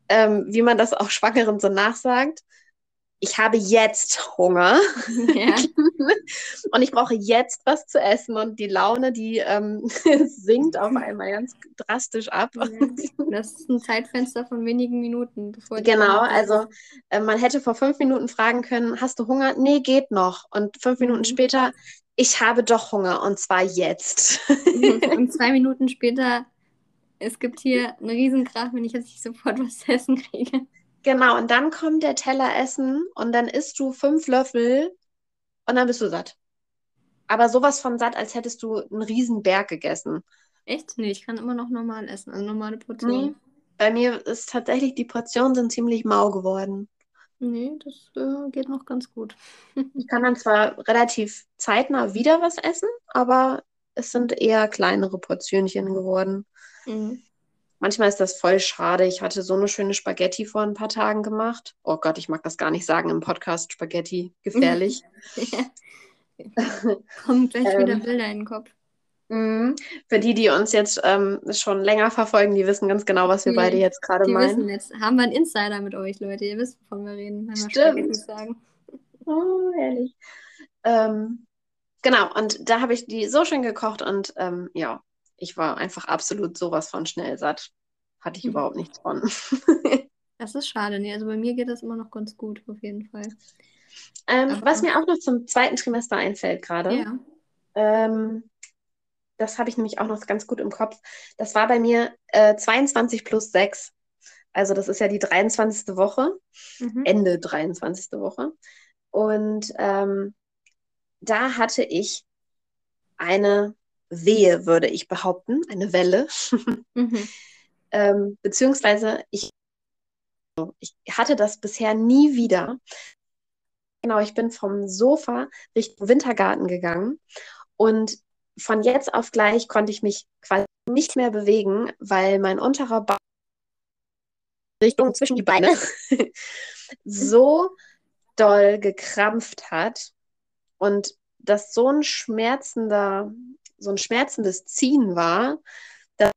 ähm, wie man das auch Schwangeren so nachsagt ich habe jetzt Hunger ja. und ich brauche jetzt was zu essen und die Laune, die ähm, sinkt auf einmal ganz drastisch ab. Ja. Das ist ein Zeitfenster von wenigen Minuten. genau, also äh, man hätte vor fünf Minuten fragen können, hast du Hunger? Nee, geht noch. Und fünf mhm. Minuten später, ich habe doch Hunger und zwar jetzt. und zwei Minuten später, es gibt hier einen Riesenkrach, wenn ich jetzt nicht sofort was zu essen kriege. Genau, und dann kommt der Teller Essen und dann isst du fünf Löffel und dann bist du satt. Aber sowas von satt, als hättest du einen riesen Berg gegessen. Echt? Nee, ich kann immer noch normal essen, also normale Portionen. Nee, bei mir ist tatsächlich, die Portionen sind ziemlich mau geworden. Nee, das äh, geht noch ganz gut. ich kann dann zwar relativ zeitnah wieder was essen, aber es sind eher kleinere Portionchen geworden. Mhm. Manchmal ist das voll schade. Ich hatte so eine schöne Spaghetti vor ein paar Tagen gemacht. Oh Gott, ich mag das gar nicht sagen im Podcast. Spaghetti, gefährlich. Kommt gleich wieder ähm, Bilder in den Kopf. Mhm. Für die, die uns jetzt ähm, schon länger verfolgen, die wissen ganz genau, was wir die, beide jetzt gerade meinen. Wissen jetzt. Haben wir einen Insider mit euch, Leute. Ihr wisst, wovon wir reden, wenn Spaghetti sagen. Oh, ehrlich. Ähm, genau, und da habe ich die so schön gekocht und ähm, ja, ich war einfach absolut sowas von schnell satt. Hatte ich mhm. überhaupt nichts von. das ist schade. Nee, also bei mir geht das immer noch ganz gut, auf jeden Fall. Ähm, was mir auch noch zum zweiten Trimester einfällt gerade. Ja. Ähm, das habe ich nämlich auch noch ganz gut im Kopf. Das war bei mir äh, 22 plus 6. Also das ist ja die 23. Woche, mhm. Ende 23. Woche. Und ähm, da hatte ich eine Wehe, würde ich behaupten, eine Welle. mhm. ähm, beziehungsweise ich, ich hatte das bisher nie wieder. Genau, ich bin vom Sofa Richtung Wintergarten gegangen und von jetzt auf gleich konnte ich mich quasi nicht mehr bewegen, weil mein unterer Bauch Richtung zwischen die Beine so doll gekrampft hat und das so ein schmerzender, so ein schmerzendes Ziehen war, dass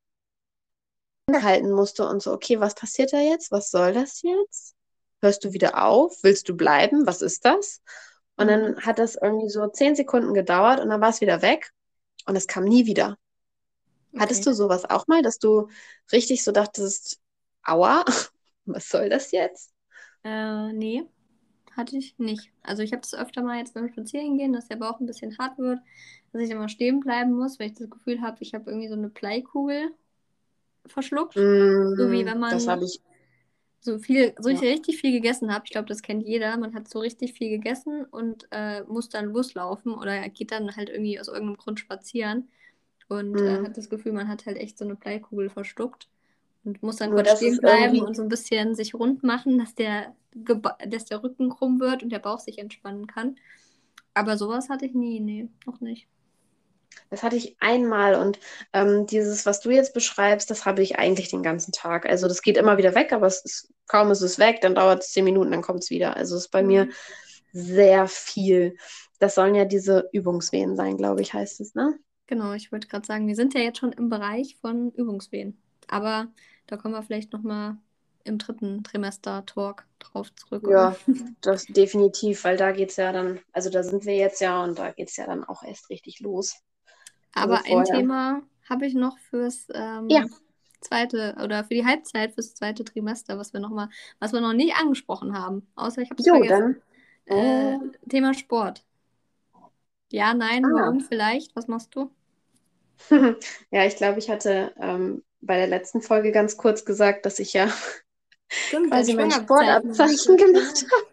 ich halten musste und so, okay, was passiert da jetzt? Was soll das jetzt? Hörst du wieder auf? Willst du bleiben? Was ist das? Und dann mhm. hat das irgendwie so zehn Sekunden gedauert und dann war es wieder weg und es kam nie wieder. Okay. Hattest du sowas auch mal, dass du richtig so dachtest, aua, was soll das jetzt? Äh, nee, hatte ich nicht. Also ich habe das öfter mal jetzt beim Spazierengehen, dass der Bauch ein bisschen hart wird, dass ich immer stehen bleiben muss, weil ich das Gefühl habe, ich habe irgendwie so eine Bleikugel verschluckt. Mm, so wie wenn man so viel, so ja. richtig viel gegessen habe. Ich glaube, das kennt jeder. Man hat so richtig viel gegessen und äh, muss dann loslaufen oder geht dann halt irgendwie aus irgendeinem Grund spazieren und mm. äh, hat das Gefühl, man hat halt echt so eine Bleikugel verschluckt und muss dann kurz stehen bleiben und so ein bisschen sich rund machen, dass der, dass der Rücken krumm wird und der Bauch sich entspannen kann. Aber sowas hatte ich nie, nee, noch nicht. Das hatte ich einmal und ähm, dieses, was du jetzt beschreibst, das habe ich eigentlich den ganzen Tag. Also das geht immer wieder weg, aber es ist, kaum ist es weg, dann dauert es zehn Minuten, dann kommt es wieder. Also es ist bei mhm. mir sehr viel. Das sollen ja diese Übungswehen sein, glaube ich, heißt es, ne? Genau, ich wollte gerade sagen, wir sind ja jetzt schon im Bereich von Übungswehen. Aber da kommen wir vielleicht nochmal im dritten Trimester Talk drauf zurück. Ja, das definitiv, weil da geht es ja dann, also da sind wir jetzt ja und da geht es ja dann auch erst richtig los. Aber also ein Thema habe ich noch fürs ähm, ja. zweite oder für die Halbzeit fürs zweite Trimester, was wir noch mal, was wir noch nicht angesprochen haben. Außer ich habe es vergessen. Dann, äh, äh, Thema Sport. Ja, nein, ah. warum vielleicht? Was machst du? ja, ich glaube, ich hatte ähm, bei der letzten Folge ganz kurz gesagt, dass ich ja Stimmt, quasi mein Sportabzeichen gemacht habe.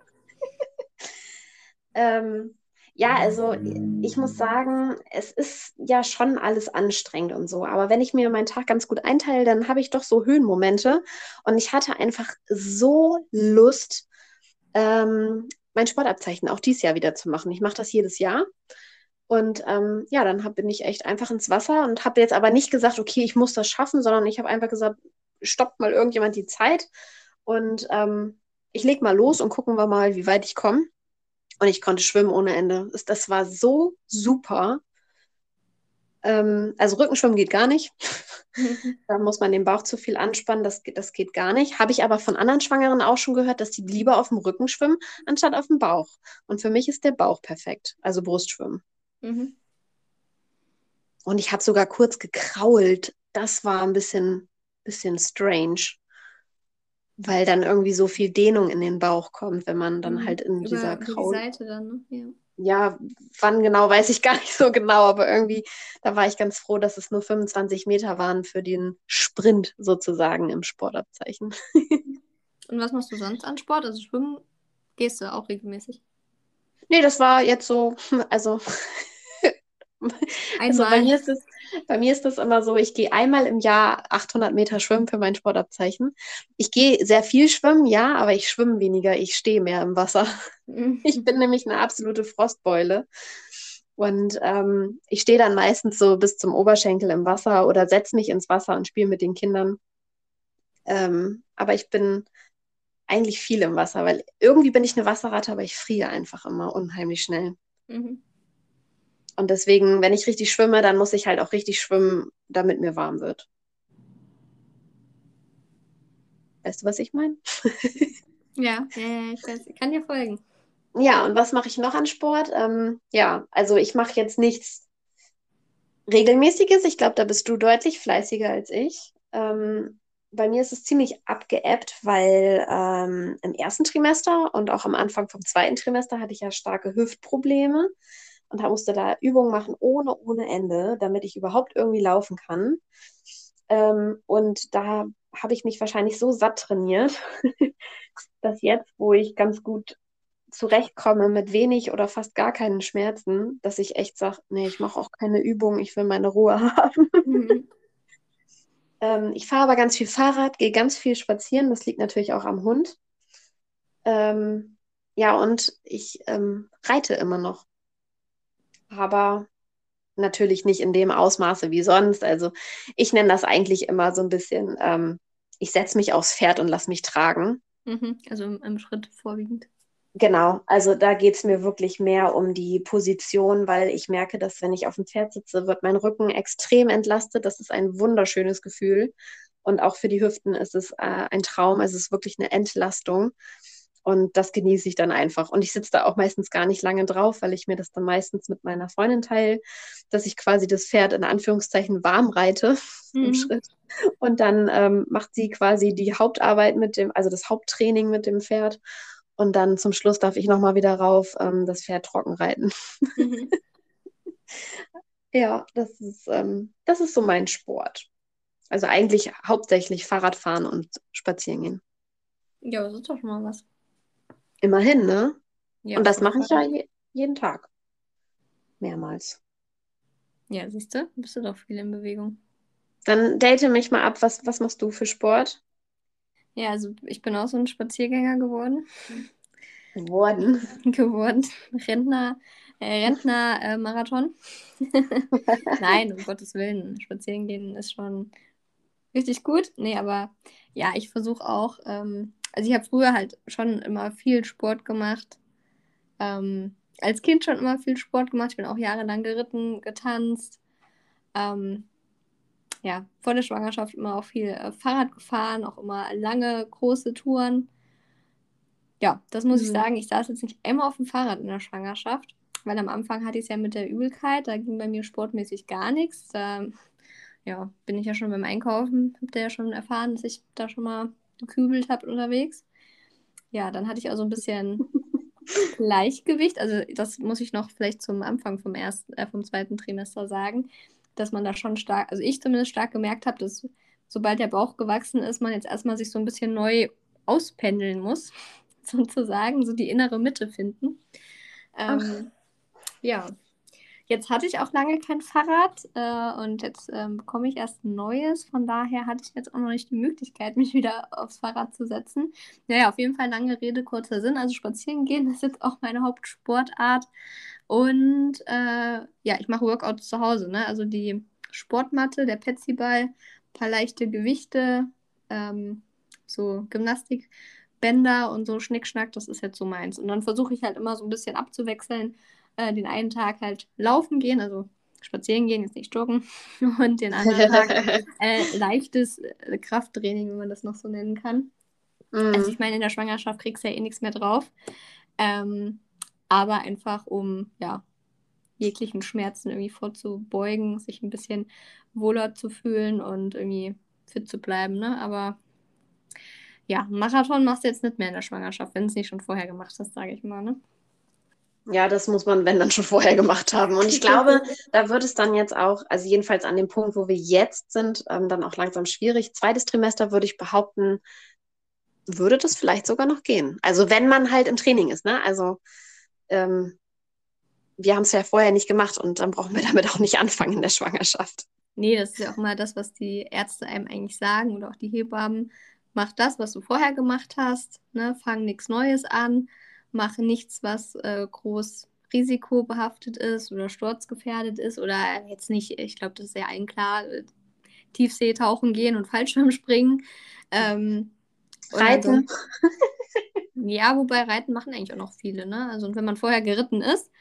ähm, ja, also ich muss sagen, es ist ja schon alles anstrengend und so. Aber wenn ich mir meinen Tag ganz gut einteile, dann habe ich doch so Höhenmomente. Und ich hatte einfach so Lust, ähm, mein Sportabzeichen auch dieses Jahr wieder zu machen. Ich mache das jedes Jahr. Und ähm, ja, dann hab, bin ich echt einfach ins Wasser und habe jetzt aber nicht gesagt, okay, ich muss das schaffen, sondern ich habe einfach gesagt, stoppt mal irgendjemand die Zeit und ähm, ich leg mal los und gucken wir mal, wie weit ich komme. Und ich konnte schwimmen ohne Ende. Das war so super. Ähm, also Rückenschwimmen geht gar nicht. da muss man den Bauch zu viel anspannen. Das, das geht gar nicht. Habe ich aber von anderen Schwangeren auch schon gehört, dass die lieber auf dem Rücken schwimmen, anstatt auf dem Bauch. Und für mich ist der Bauch perfekt. Also Brustschwimmen. Mhm. Und ich habe sogar kurz gekrault. Das war ein bisschen, bisschen strange, weil dann irgendwie so viel Dehnung in den Bauch kommt, wenn man dann mhm. halt in Über dieser Kraul. Die Seite dann, ne? Ja. Ja, wann genau, weiß ich gar nicht so genau, aber irgendwie, da war ich ganz froh, dass es nur 25 Meter waren für den Sprint sozusagen im Sportabzeichen. Und was machst du sonst an Sport? Also schwimmen gehst du auch regelmäßig? Nee, das war jetzt so, also Also bei mir, ist das, bei mir ist das immer so, ich gehe einmal im Jahr 800 Meter schwimmen für mein Sportabzeichen. Ich gehe sehr viel schwimmen, ja, aber ich schwimme weniger, ich stehe mehr im Wasser. Mhm. Ich bin nämlich eine absolute Frostbeule. Und ähm, ich stehe dann meistens so bis zum Oberschenkel im Wasser oder setze mich ins Wasser und spiele mit den Kindern. Ähm, aber ich bin eigentlich viel im Wasser, weil irgendwie bin ich eine Wasserratte, aber ich friere einfach immer unheimlich schnell. Mhm. Und deswegen, wenn ich richtig schwimme, dann muss ich halt auch richtig schwimmen, damit mir warm wird. Weißt du, was ich meine? ja, ja, ich weiß, ich kann dir folgen. Ja, und was mache ich noch an Sport? Ähm, ja, also ich mache jetzt nichts Regelmäßiges. Ich glaube, da bist du deutlich fleißiger als ich. Ähm, bei mir ist es ziemlich abgeebbt, weil ähm, im ersten Trimester und auch am Anfang vom zweiten Trimester hatte ich ja starke Hüftprobleme und musste da Übungen machen ohne, ohne Ende, damit ich überhaupt irgendwie laufen kann. Ähm, und da habe ich mich wahrscheinlich so satt trainiert, dass jetzt, wo ich ganz gut zurechtkomme mit wenig oder fast gar keinen Schmerzen, dass ich echt sage, nee, ich mache auch keine Übung, ich will meine Ruhe haben. Mhm. ähm, ich fahre aber ganz viel Fahrrad, gehe ganz viel spazieren, das liegt natürlich auch am Hund. Ähm, ja, und ich ähm, reite immer noch. Aber natürlich nicht in dem Ausmaße wie sonst. Also ich nenne das eigentlich immer so ein bisschen, ähm, ich setze mich aufs Pferd und lasse mich tragen. Mhm, also im, im Schritt vorwiegend. Genau, also da geht es mir wirklich mehr um die Position, weil ich merke, dass wenn ich auf dem Pferd sitze, wird mein Rücken extrem entlastet. Das ist ein wunderschönes Gefühl. Und auch für die Hüften ist es äh, ein Traum. Es ist wirklich eine Entlastung. Und das genieße ich dann einfach. Und ich sitze da auch meistens gar nicht lange drauf, weil ich mir das dann meistens mit meiner Freundin teile, dass ich quasi das Pferd in Anführungszeichen warm reite mhm. im Schritt. Und dann ähm, macht sie quasi die Hauptarbeit mit dem, also das Haupttraining mit dem Pferd. Und dann zum Schluss darf ich nochmal wieder rauf ähm, das Pferd trocken reiten. Mhm. ja, das ist, ähm, das ist so mein Sport. Also eigentlich hauptsächlich Fahrradfahren und spazieren gehen. Ja, das ist doch schon mal was. Immerhin, ne? Ja, und das mache ich ja je, jeden Tag. Mehrmals. Ja, siehst du, bist du doch viel in Bewegung. Dann date mich mal ab, was, was machst du für Sport? Ja, also ich bin auch so ein Spaziergänger geworden. Geworden. geworden. Rentner, äh, Rentner-Marathon. Äh, Nein, um Gottes Willen. Spazieren gehen ist schon richtig gut. Nee, aber ja, ich versuche auch, ähm, also ich habe früher halt schon immer viel Sport gemacht. Ähm, als Kind schon immer viel Sport gemacht. Ich bin auch jahrelang geritten, getanzt. Ähm, ja, vor der Schwangerschaft immer auch viel äh, Fahrrad gefahren, auch immer lange, große Touren. Ja, das muss mhm. ich sagen. Ich saß jetzt nicht immer auf dem Fahrrad in der Schwangerschaft, weil am Anfang hatte ich es ja mit der Übelkeit. Da ging bei mir sportmäßig gar nichts. Da ja, bin ich ja schon beim Einkaufen, habt ihr ja schon erfahren, dass ich da schon mal gekübelt habe unterwegs. Ja, dann hatte ich auch so ein bisschen Gleichgewicht. Also das muss ich noch vielleicht zum Anfang vom ersten, äh, vom zweiten Trimester sagen dass man da schon stark, also ich zumindest stark gemerkt habe, dass sobald der Bauch gewachsen ist, man jetzt erstmal sich so ein bisschen neu auspendeln muss, sozusagen, so die innere Mitte finden. Ähm, ja, jetzt hatte ich auch lange kein Fahrrad äh, und jetzt ähm, bekomme ich erst ein neues. Von daher hatte ich jetzt auch noch nicht die Möglichkeit, mich wieder aufs Fahrrad zu setzen. Naja, auf jeden Fall lange Rede, kurzer Sinn. Also spazieren gehen ist jetzt auch meine Hauptsportart. Und äh, ja, ich mache Workouts zu Hause. Ne? Also die Sportmatte, der Petsyball, ein paar leichte Gewichte, ähm, so Gymnastikbänder und so Schnickschnack, das ist jetzt so meins. Und dann versuche ich halt immer so ein bisschen abzuwechseln. Äh, den einen Tag halt laufen gehen, also spazieren gehen, jetzt nicht joggen. Und den anderen Tag äh, leichtes äh, Krafttraining, wenn man das noch so nennen kann. Mm. Also ich meine, in der Schwangerschaft kriegst du ja eh nichts mehr drauf. Ähm, aber einfach um ja jeglichen Schmerzen irgendwie vorzubeugen, sich ein bisschen wohler zu fühlen und irgendwie fit zu bleiben, ne? Aber ja, Marathon machst du jetzt nicht mehr in der Schwangerschaft, wenn du es nicht schon vorher gemacht hast, sage ich mal, ne? Ja, das muss man, wenn dann schon vorher gemacht haben. Und ich glaube, da wird es dann jetzt auch, also jedenfalls an dem Punkt, wo wir jetzt sind, ähm, dann auch langsam schwierig. Zweites Trimester würde ich behaupten, würde das vielleicht sogar noch gehen. Also wenn man halt im Training ist, ne? Also ähm, wir haben es ja vorher nicht gemacht und dann brauchen wir damit auch nicht anfangen in der Schwangerschaft. Nee, das ist ja auch mal das, was die Ärzte einem eigentlich sagen oder auch die Hebammen. Mach das, was du vorher gemacht hast, ne? fang nichts Neues an, mach nichts, was äh, groß risikobehaftet ist oder sturzgefährdet ist oder jetzt nicht, ich glaube, das ist ja allen klar, äh, Tiefsee tauchen gehen und Fallschirm springen. Ähm, Reiten. Also, ja, wobei Reiten machen eigentlich auch noch viele, ne? Also wenn man vorher geritten ist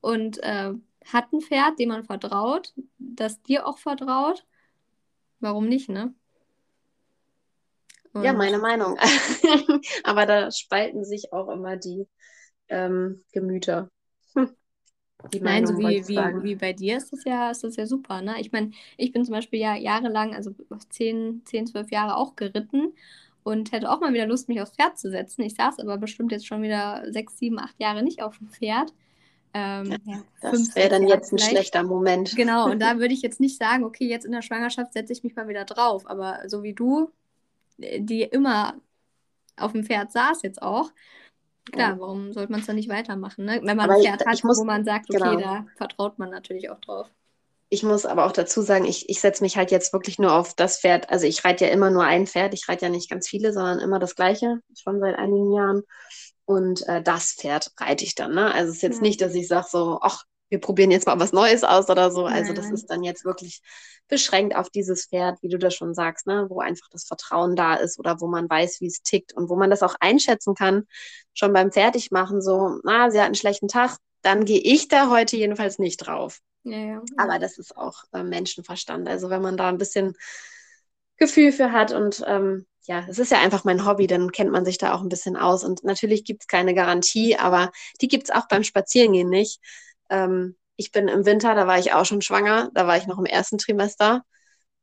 und äh, hat ein Pferd, dem man vertraut, das dir auch vertraut, warum nicht, ne? Und ja, meine Meinung. Aber da spalten sich auch immer die ähm, Gemüter. Die Nein, so wie, wie, wie bei dir ist das ja, ist das ja super, ne? Ich meine, ich bin zum Beispiel ja jahrelang, also zehn, zehn, zwölf Jahre auch geritten und hätte auch mal wieder Lust, mich aufs Pferd zu setzen. Ich saß aber bestimmt jetzt schon wieder sechs, sieben, acht Jahre nicht auf dem Pferd. Ähm, ja, das wäre dann jetzt ein schlechter Moment. Genau, und da würde ich jetzt nicht sagen, okay, jetzt in der Schwangerschaft setze ich mich mal wieder drauf. Aber so wie du, die immer auf dem Pferd saß jetzt auch, klar, ja. warum sollte man es dann nicht weitermachen? Ne? Wenn man aber ein Pferd hat, muss, wo man sagt, okay, genau. da vertraut man natürlich auch drauf. Ich muss aber auch dazu sagen, ich, ich setze mich halt jetzt wirklich nur auf das Pferd. Also ich reite ja immer nur ein Pferd. Ich reite ja nicht ganz viele, sondern immer das gleiche, schon seit einigen Jahren. Und äh, das Pferd reite ich dann. Ne? Also es ist jetzt ja. nicht, dass ich sage so, ach, wir probieren jetzt mal was Neues aus oder so. Also das ist dann jetzt wirklich beschränkt auf dieses Pferd, wie du das schon sagst, ne? wo einfach das Vertrauen da ist oder wo man weiß, wie es tickt und wo man das auch einschätzen kann, schon beim Fertigmachen, so, na, sie hat einen schlechten Tag, dann gehe ich da heute jedenfalls nicht drauf. Ja, ja. Aber das ist auch äh, Menschenverstand. Also wenn man da ein bisschen Gefühl für hat und ähm, ja, es ist ja einfach mein Hobby, dann kennt man sich da auch ein bisschen aus. Und natürlich gibt es keine Garantie, aber die gibt es auch beim Spazierengehen nicht. Ähm, ich bin im Winter, da war ich auch schon schwanger, da war ich noch im ersten Trimester.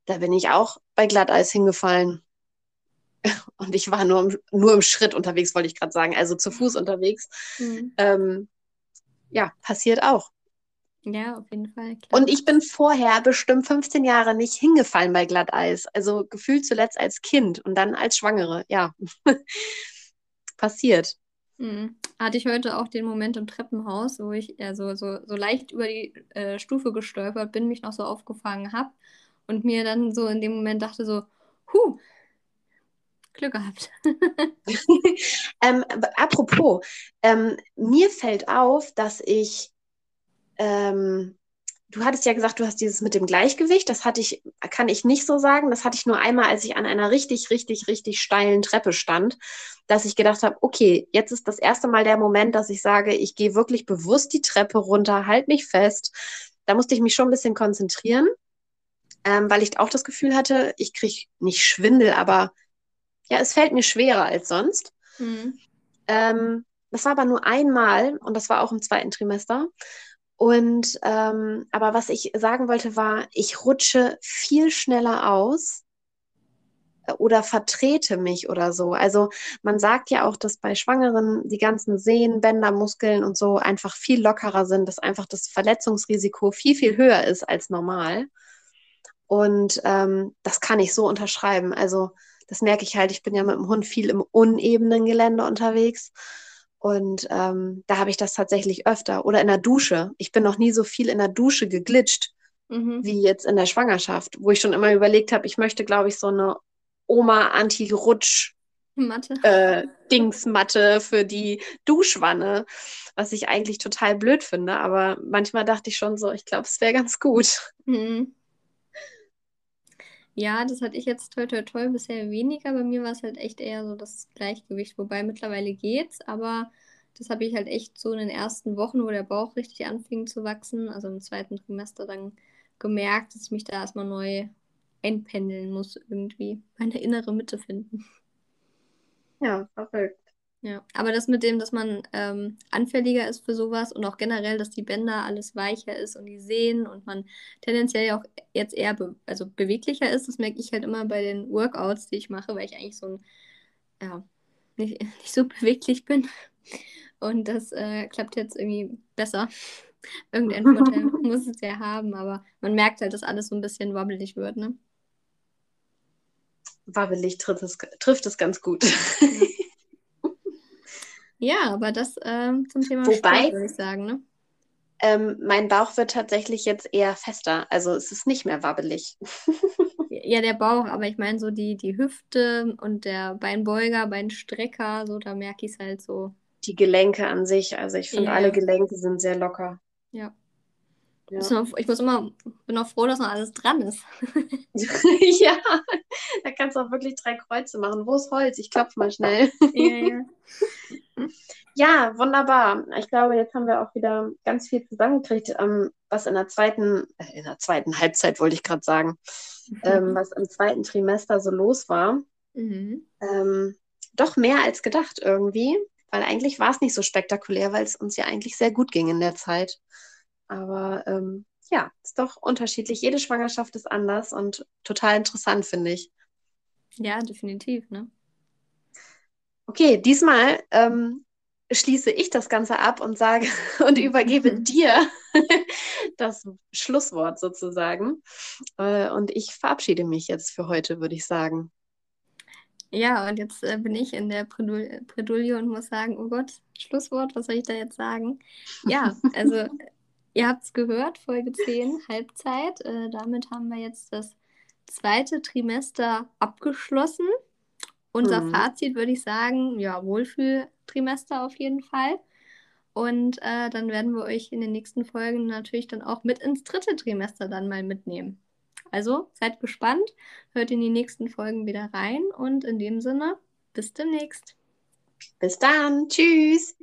Da bin ich auch bei Glatteis hingefallen. Und ich war nur im, nur im Schritt unterwegs, wollte ich gerade sagen, also zu Fuß unterwegs. Mhm. Ähm, ja, passiert auch. Ja, auf jeden Fall. Klar. Und ich bin vorher bestimmt 15 Jahre nicht hingefallen bei Glatteis. Also gefühlt zuletzt als Kind und dann als Schwangere. Ja, passiert. Mhm. Hatte ich heute auch den Moment im Treppenhaus, wo ich ja so, so, so leicht über die äh, Stufe gestolpert bin, mich noch so aufgefangen habe und mir dann so in dem Moment dachte so, huh, Glück gehabt. ähm, apropos, ähm, mir fällt auf, dass ich ähm, du hattest ja gesagt, du hast dieses mit dem Gleichgewicht, das hatte ich, kann ich nicht so sagen. Das hatte ich nur einmal, als ich an einer richtig, richtig, richtig steilen Treppe stand, dass ich gedacht habe, okay, jetzt ist das erste Mal der Moment, dass ich sage, ich gehe wirklich bewusst die Treppe runter, halt mich fest. Da musste ich mich schon ein bisschen konzentrieren, ähm, weil ich auch das Gefühl hatte, ich kriege nicht Schwindel, aber ja, es fällt mir schwerer als sonst. Mhm. Ähm, das war aber nur einmal und das war auch im zweiten Trimester. Und ähm, aber was ich sagen wollte war, ich rutsche viel schneller aus äh, oder vertrete mich oder so. Also man sagt ja auch, dass bei Schwangeren die ganzen Sehnen, Bänder, Muskeln und so einfach viel lockerer sind, dass einfach das Verletzungsrisiko viel, viel höher ist als normal. Und ähm, das kann ich so unterschreiben. Also das merke ich halt, ich bin ja mit dem Hund viel im unebenen Gelände unterwegs. Und ähm, da habe ich das tatsächlich öfter. Oder in der Dusche. Ich bin noch nie so viel in der Dusche geglitscht mhm. wie jetzt in der Schwangerschaft, wo ich schon immer überlegt habe, ich möchte, glaube ich, so eine Oma-Anti-Rutsch. Matte. Äh, Dingsmatte für die Duschwanne, was ich eigentlich total blöd finde, aber manchmal dachte ich schon so, ich glaube, es wäre ganz gut. Mhm. Ja, das hatte ich jetzt toll, toll, toll bisher weniger. Bei mir war es halt echt eher so das Gleichgewicht, wobei mittlerweile geht's, aber das habe ich halt echt so in den ersten Wochen, wo der Bauch richtig anfing zu wachsen, also im zweiten Trimester dann gemerkt, dass ich mich da erstmal neu einpendeln muss, irgendwie meine innere Mitte finden. Ja, verrückt. Ja, aber das mit dem, dass man ähm, anfälliger ist für sowas und auch generell, dass die Bänder alles weicher ist und die Sehnen und man tendenziell auch jetzt eher be also beweglicher ist, das merke ich halt immer bei den Workouts, die ich mache, weil ich eigentlich so ein, ja, nicht, nicht so beweglich bin. Und das äh, klappt jetzt irgendwie besser. Irgendein Vorteil muss es ja haben, aber man merkt halt, dass alles so ein bisschen wabbelig wird, ne? Wabbelig trifft es, trifft es ganz gut. Ja. Aber das ähm, zum Thema Wobei, Sport, würde ich sagen, ne? Ähm, mein Bauch wird tatsächlich jetzt eher fester. Also es ist nicht mehr wabbelig. ja, der Bauch, aber ich meine so die, die Hüfte und der Beinbeuger, Beinstrecker, so da merke ich es halt so. die Gelenke an sich. Also ich finde, ja. alle Gelenke sind sehr locker. Ja. Ja. Ich muss immer, bin auch froh, dass noch alles dran ist. ja, da kannst du auch wirklich drei Kreuze machen. Wo ist Holz? Ich klopfe mal schnell. ja, ja. Ja, wunderbar. Ich glaube, jetzt haben wir auch wieder ganz viel zusammengekriegt, ähm, was in der zweiten, äh, in der zweiten Halbzeit wollte ich gerade sagen, ähm, was im zweiten Trimester so los war. Mhm. Ähm, doch mehr als gedacht irgendwie, weil eigentlich war es nicht so spektakulär, weil es uns ja eigentlich sehr gut ging in der Zeit. Aber ähm, ja, ist doch unterschiedlich. Jede Schwangerschaft ist anders und total interessant, finde ich. Ja, definitiv, ne? Okay, diesmal ähm, schließe ich das Ganze ab und sage und übergebe dir das Schlusswort sozusagen. Äh, und ich verabschiede mich jetzt für heute, würde ich sagen. Ja, und jetzt äh, bin ich in der Predulie und muss sagen, oh Gott, Schlusswort, was soll ich da jetzt sagen? Ja, also ihr habt es gehört, Folge 10, Halbzeit. Äh, damit haben wir jetzt das zweite Trimester abgeschlossen. Unser mhm. Fazit würde ich sagen, ja, Wohlfühltrimester auf jeden Fall. Und äh, dann werden wir euch in den nächsten Folgen natürlich dann auch mit ins dritte Trimester dann mal mitnehmen. Also seid gespannt, hört in die nächsten Folgen wieder rein und in dem Sinne, bis demnächst. Bis dann, tschüss.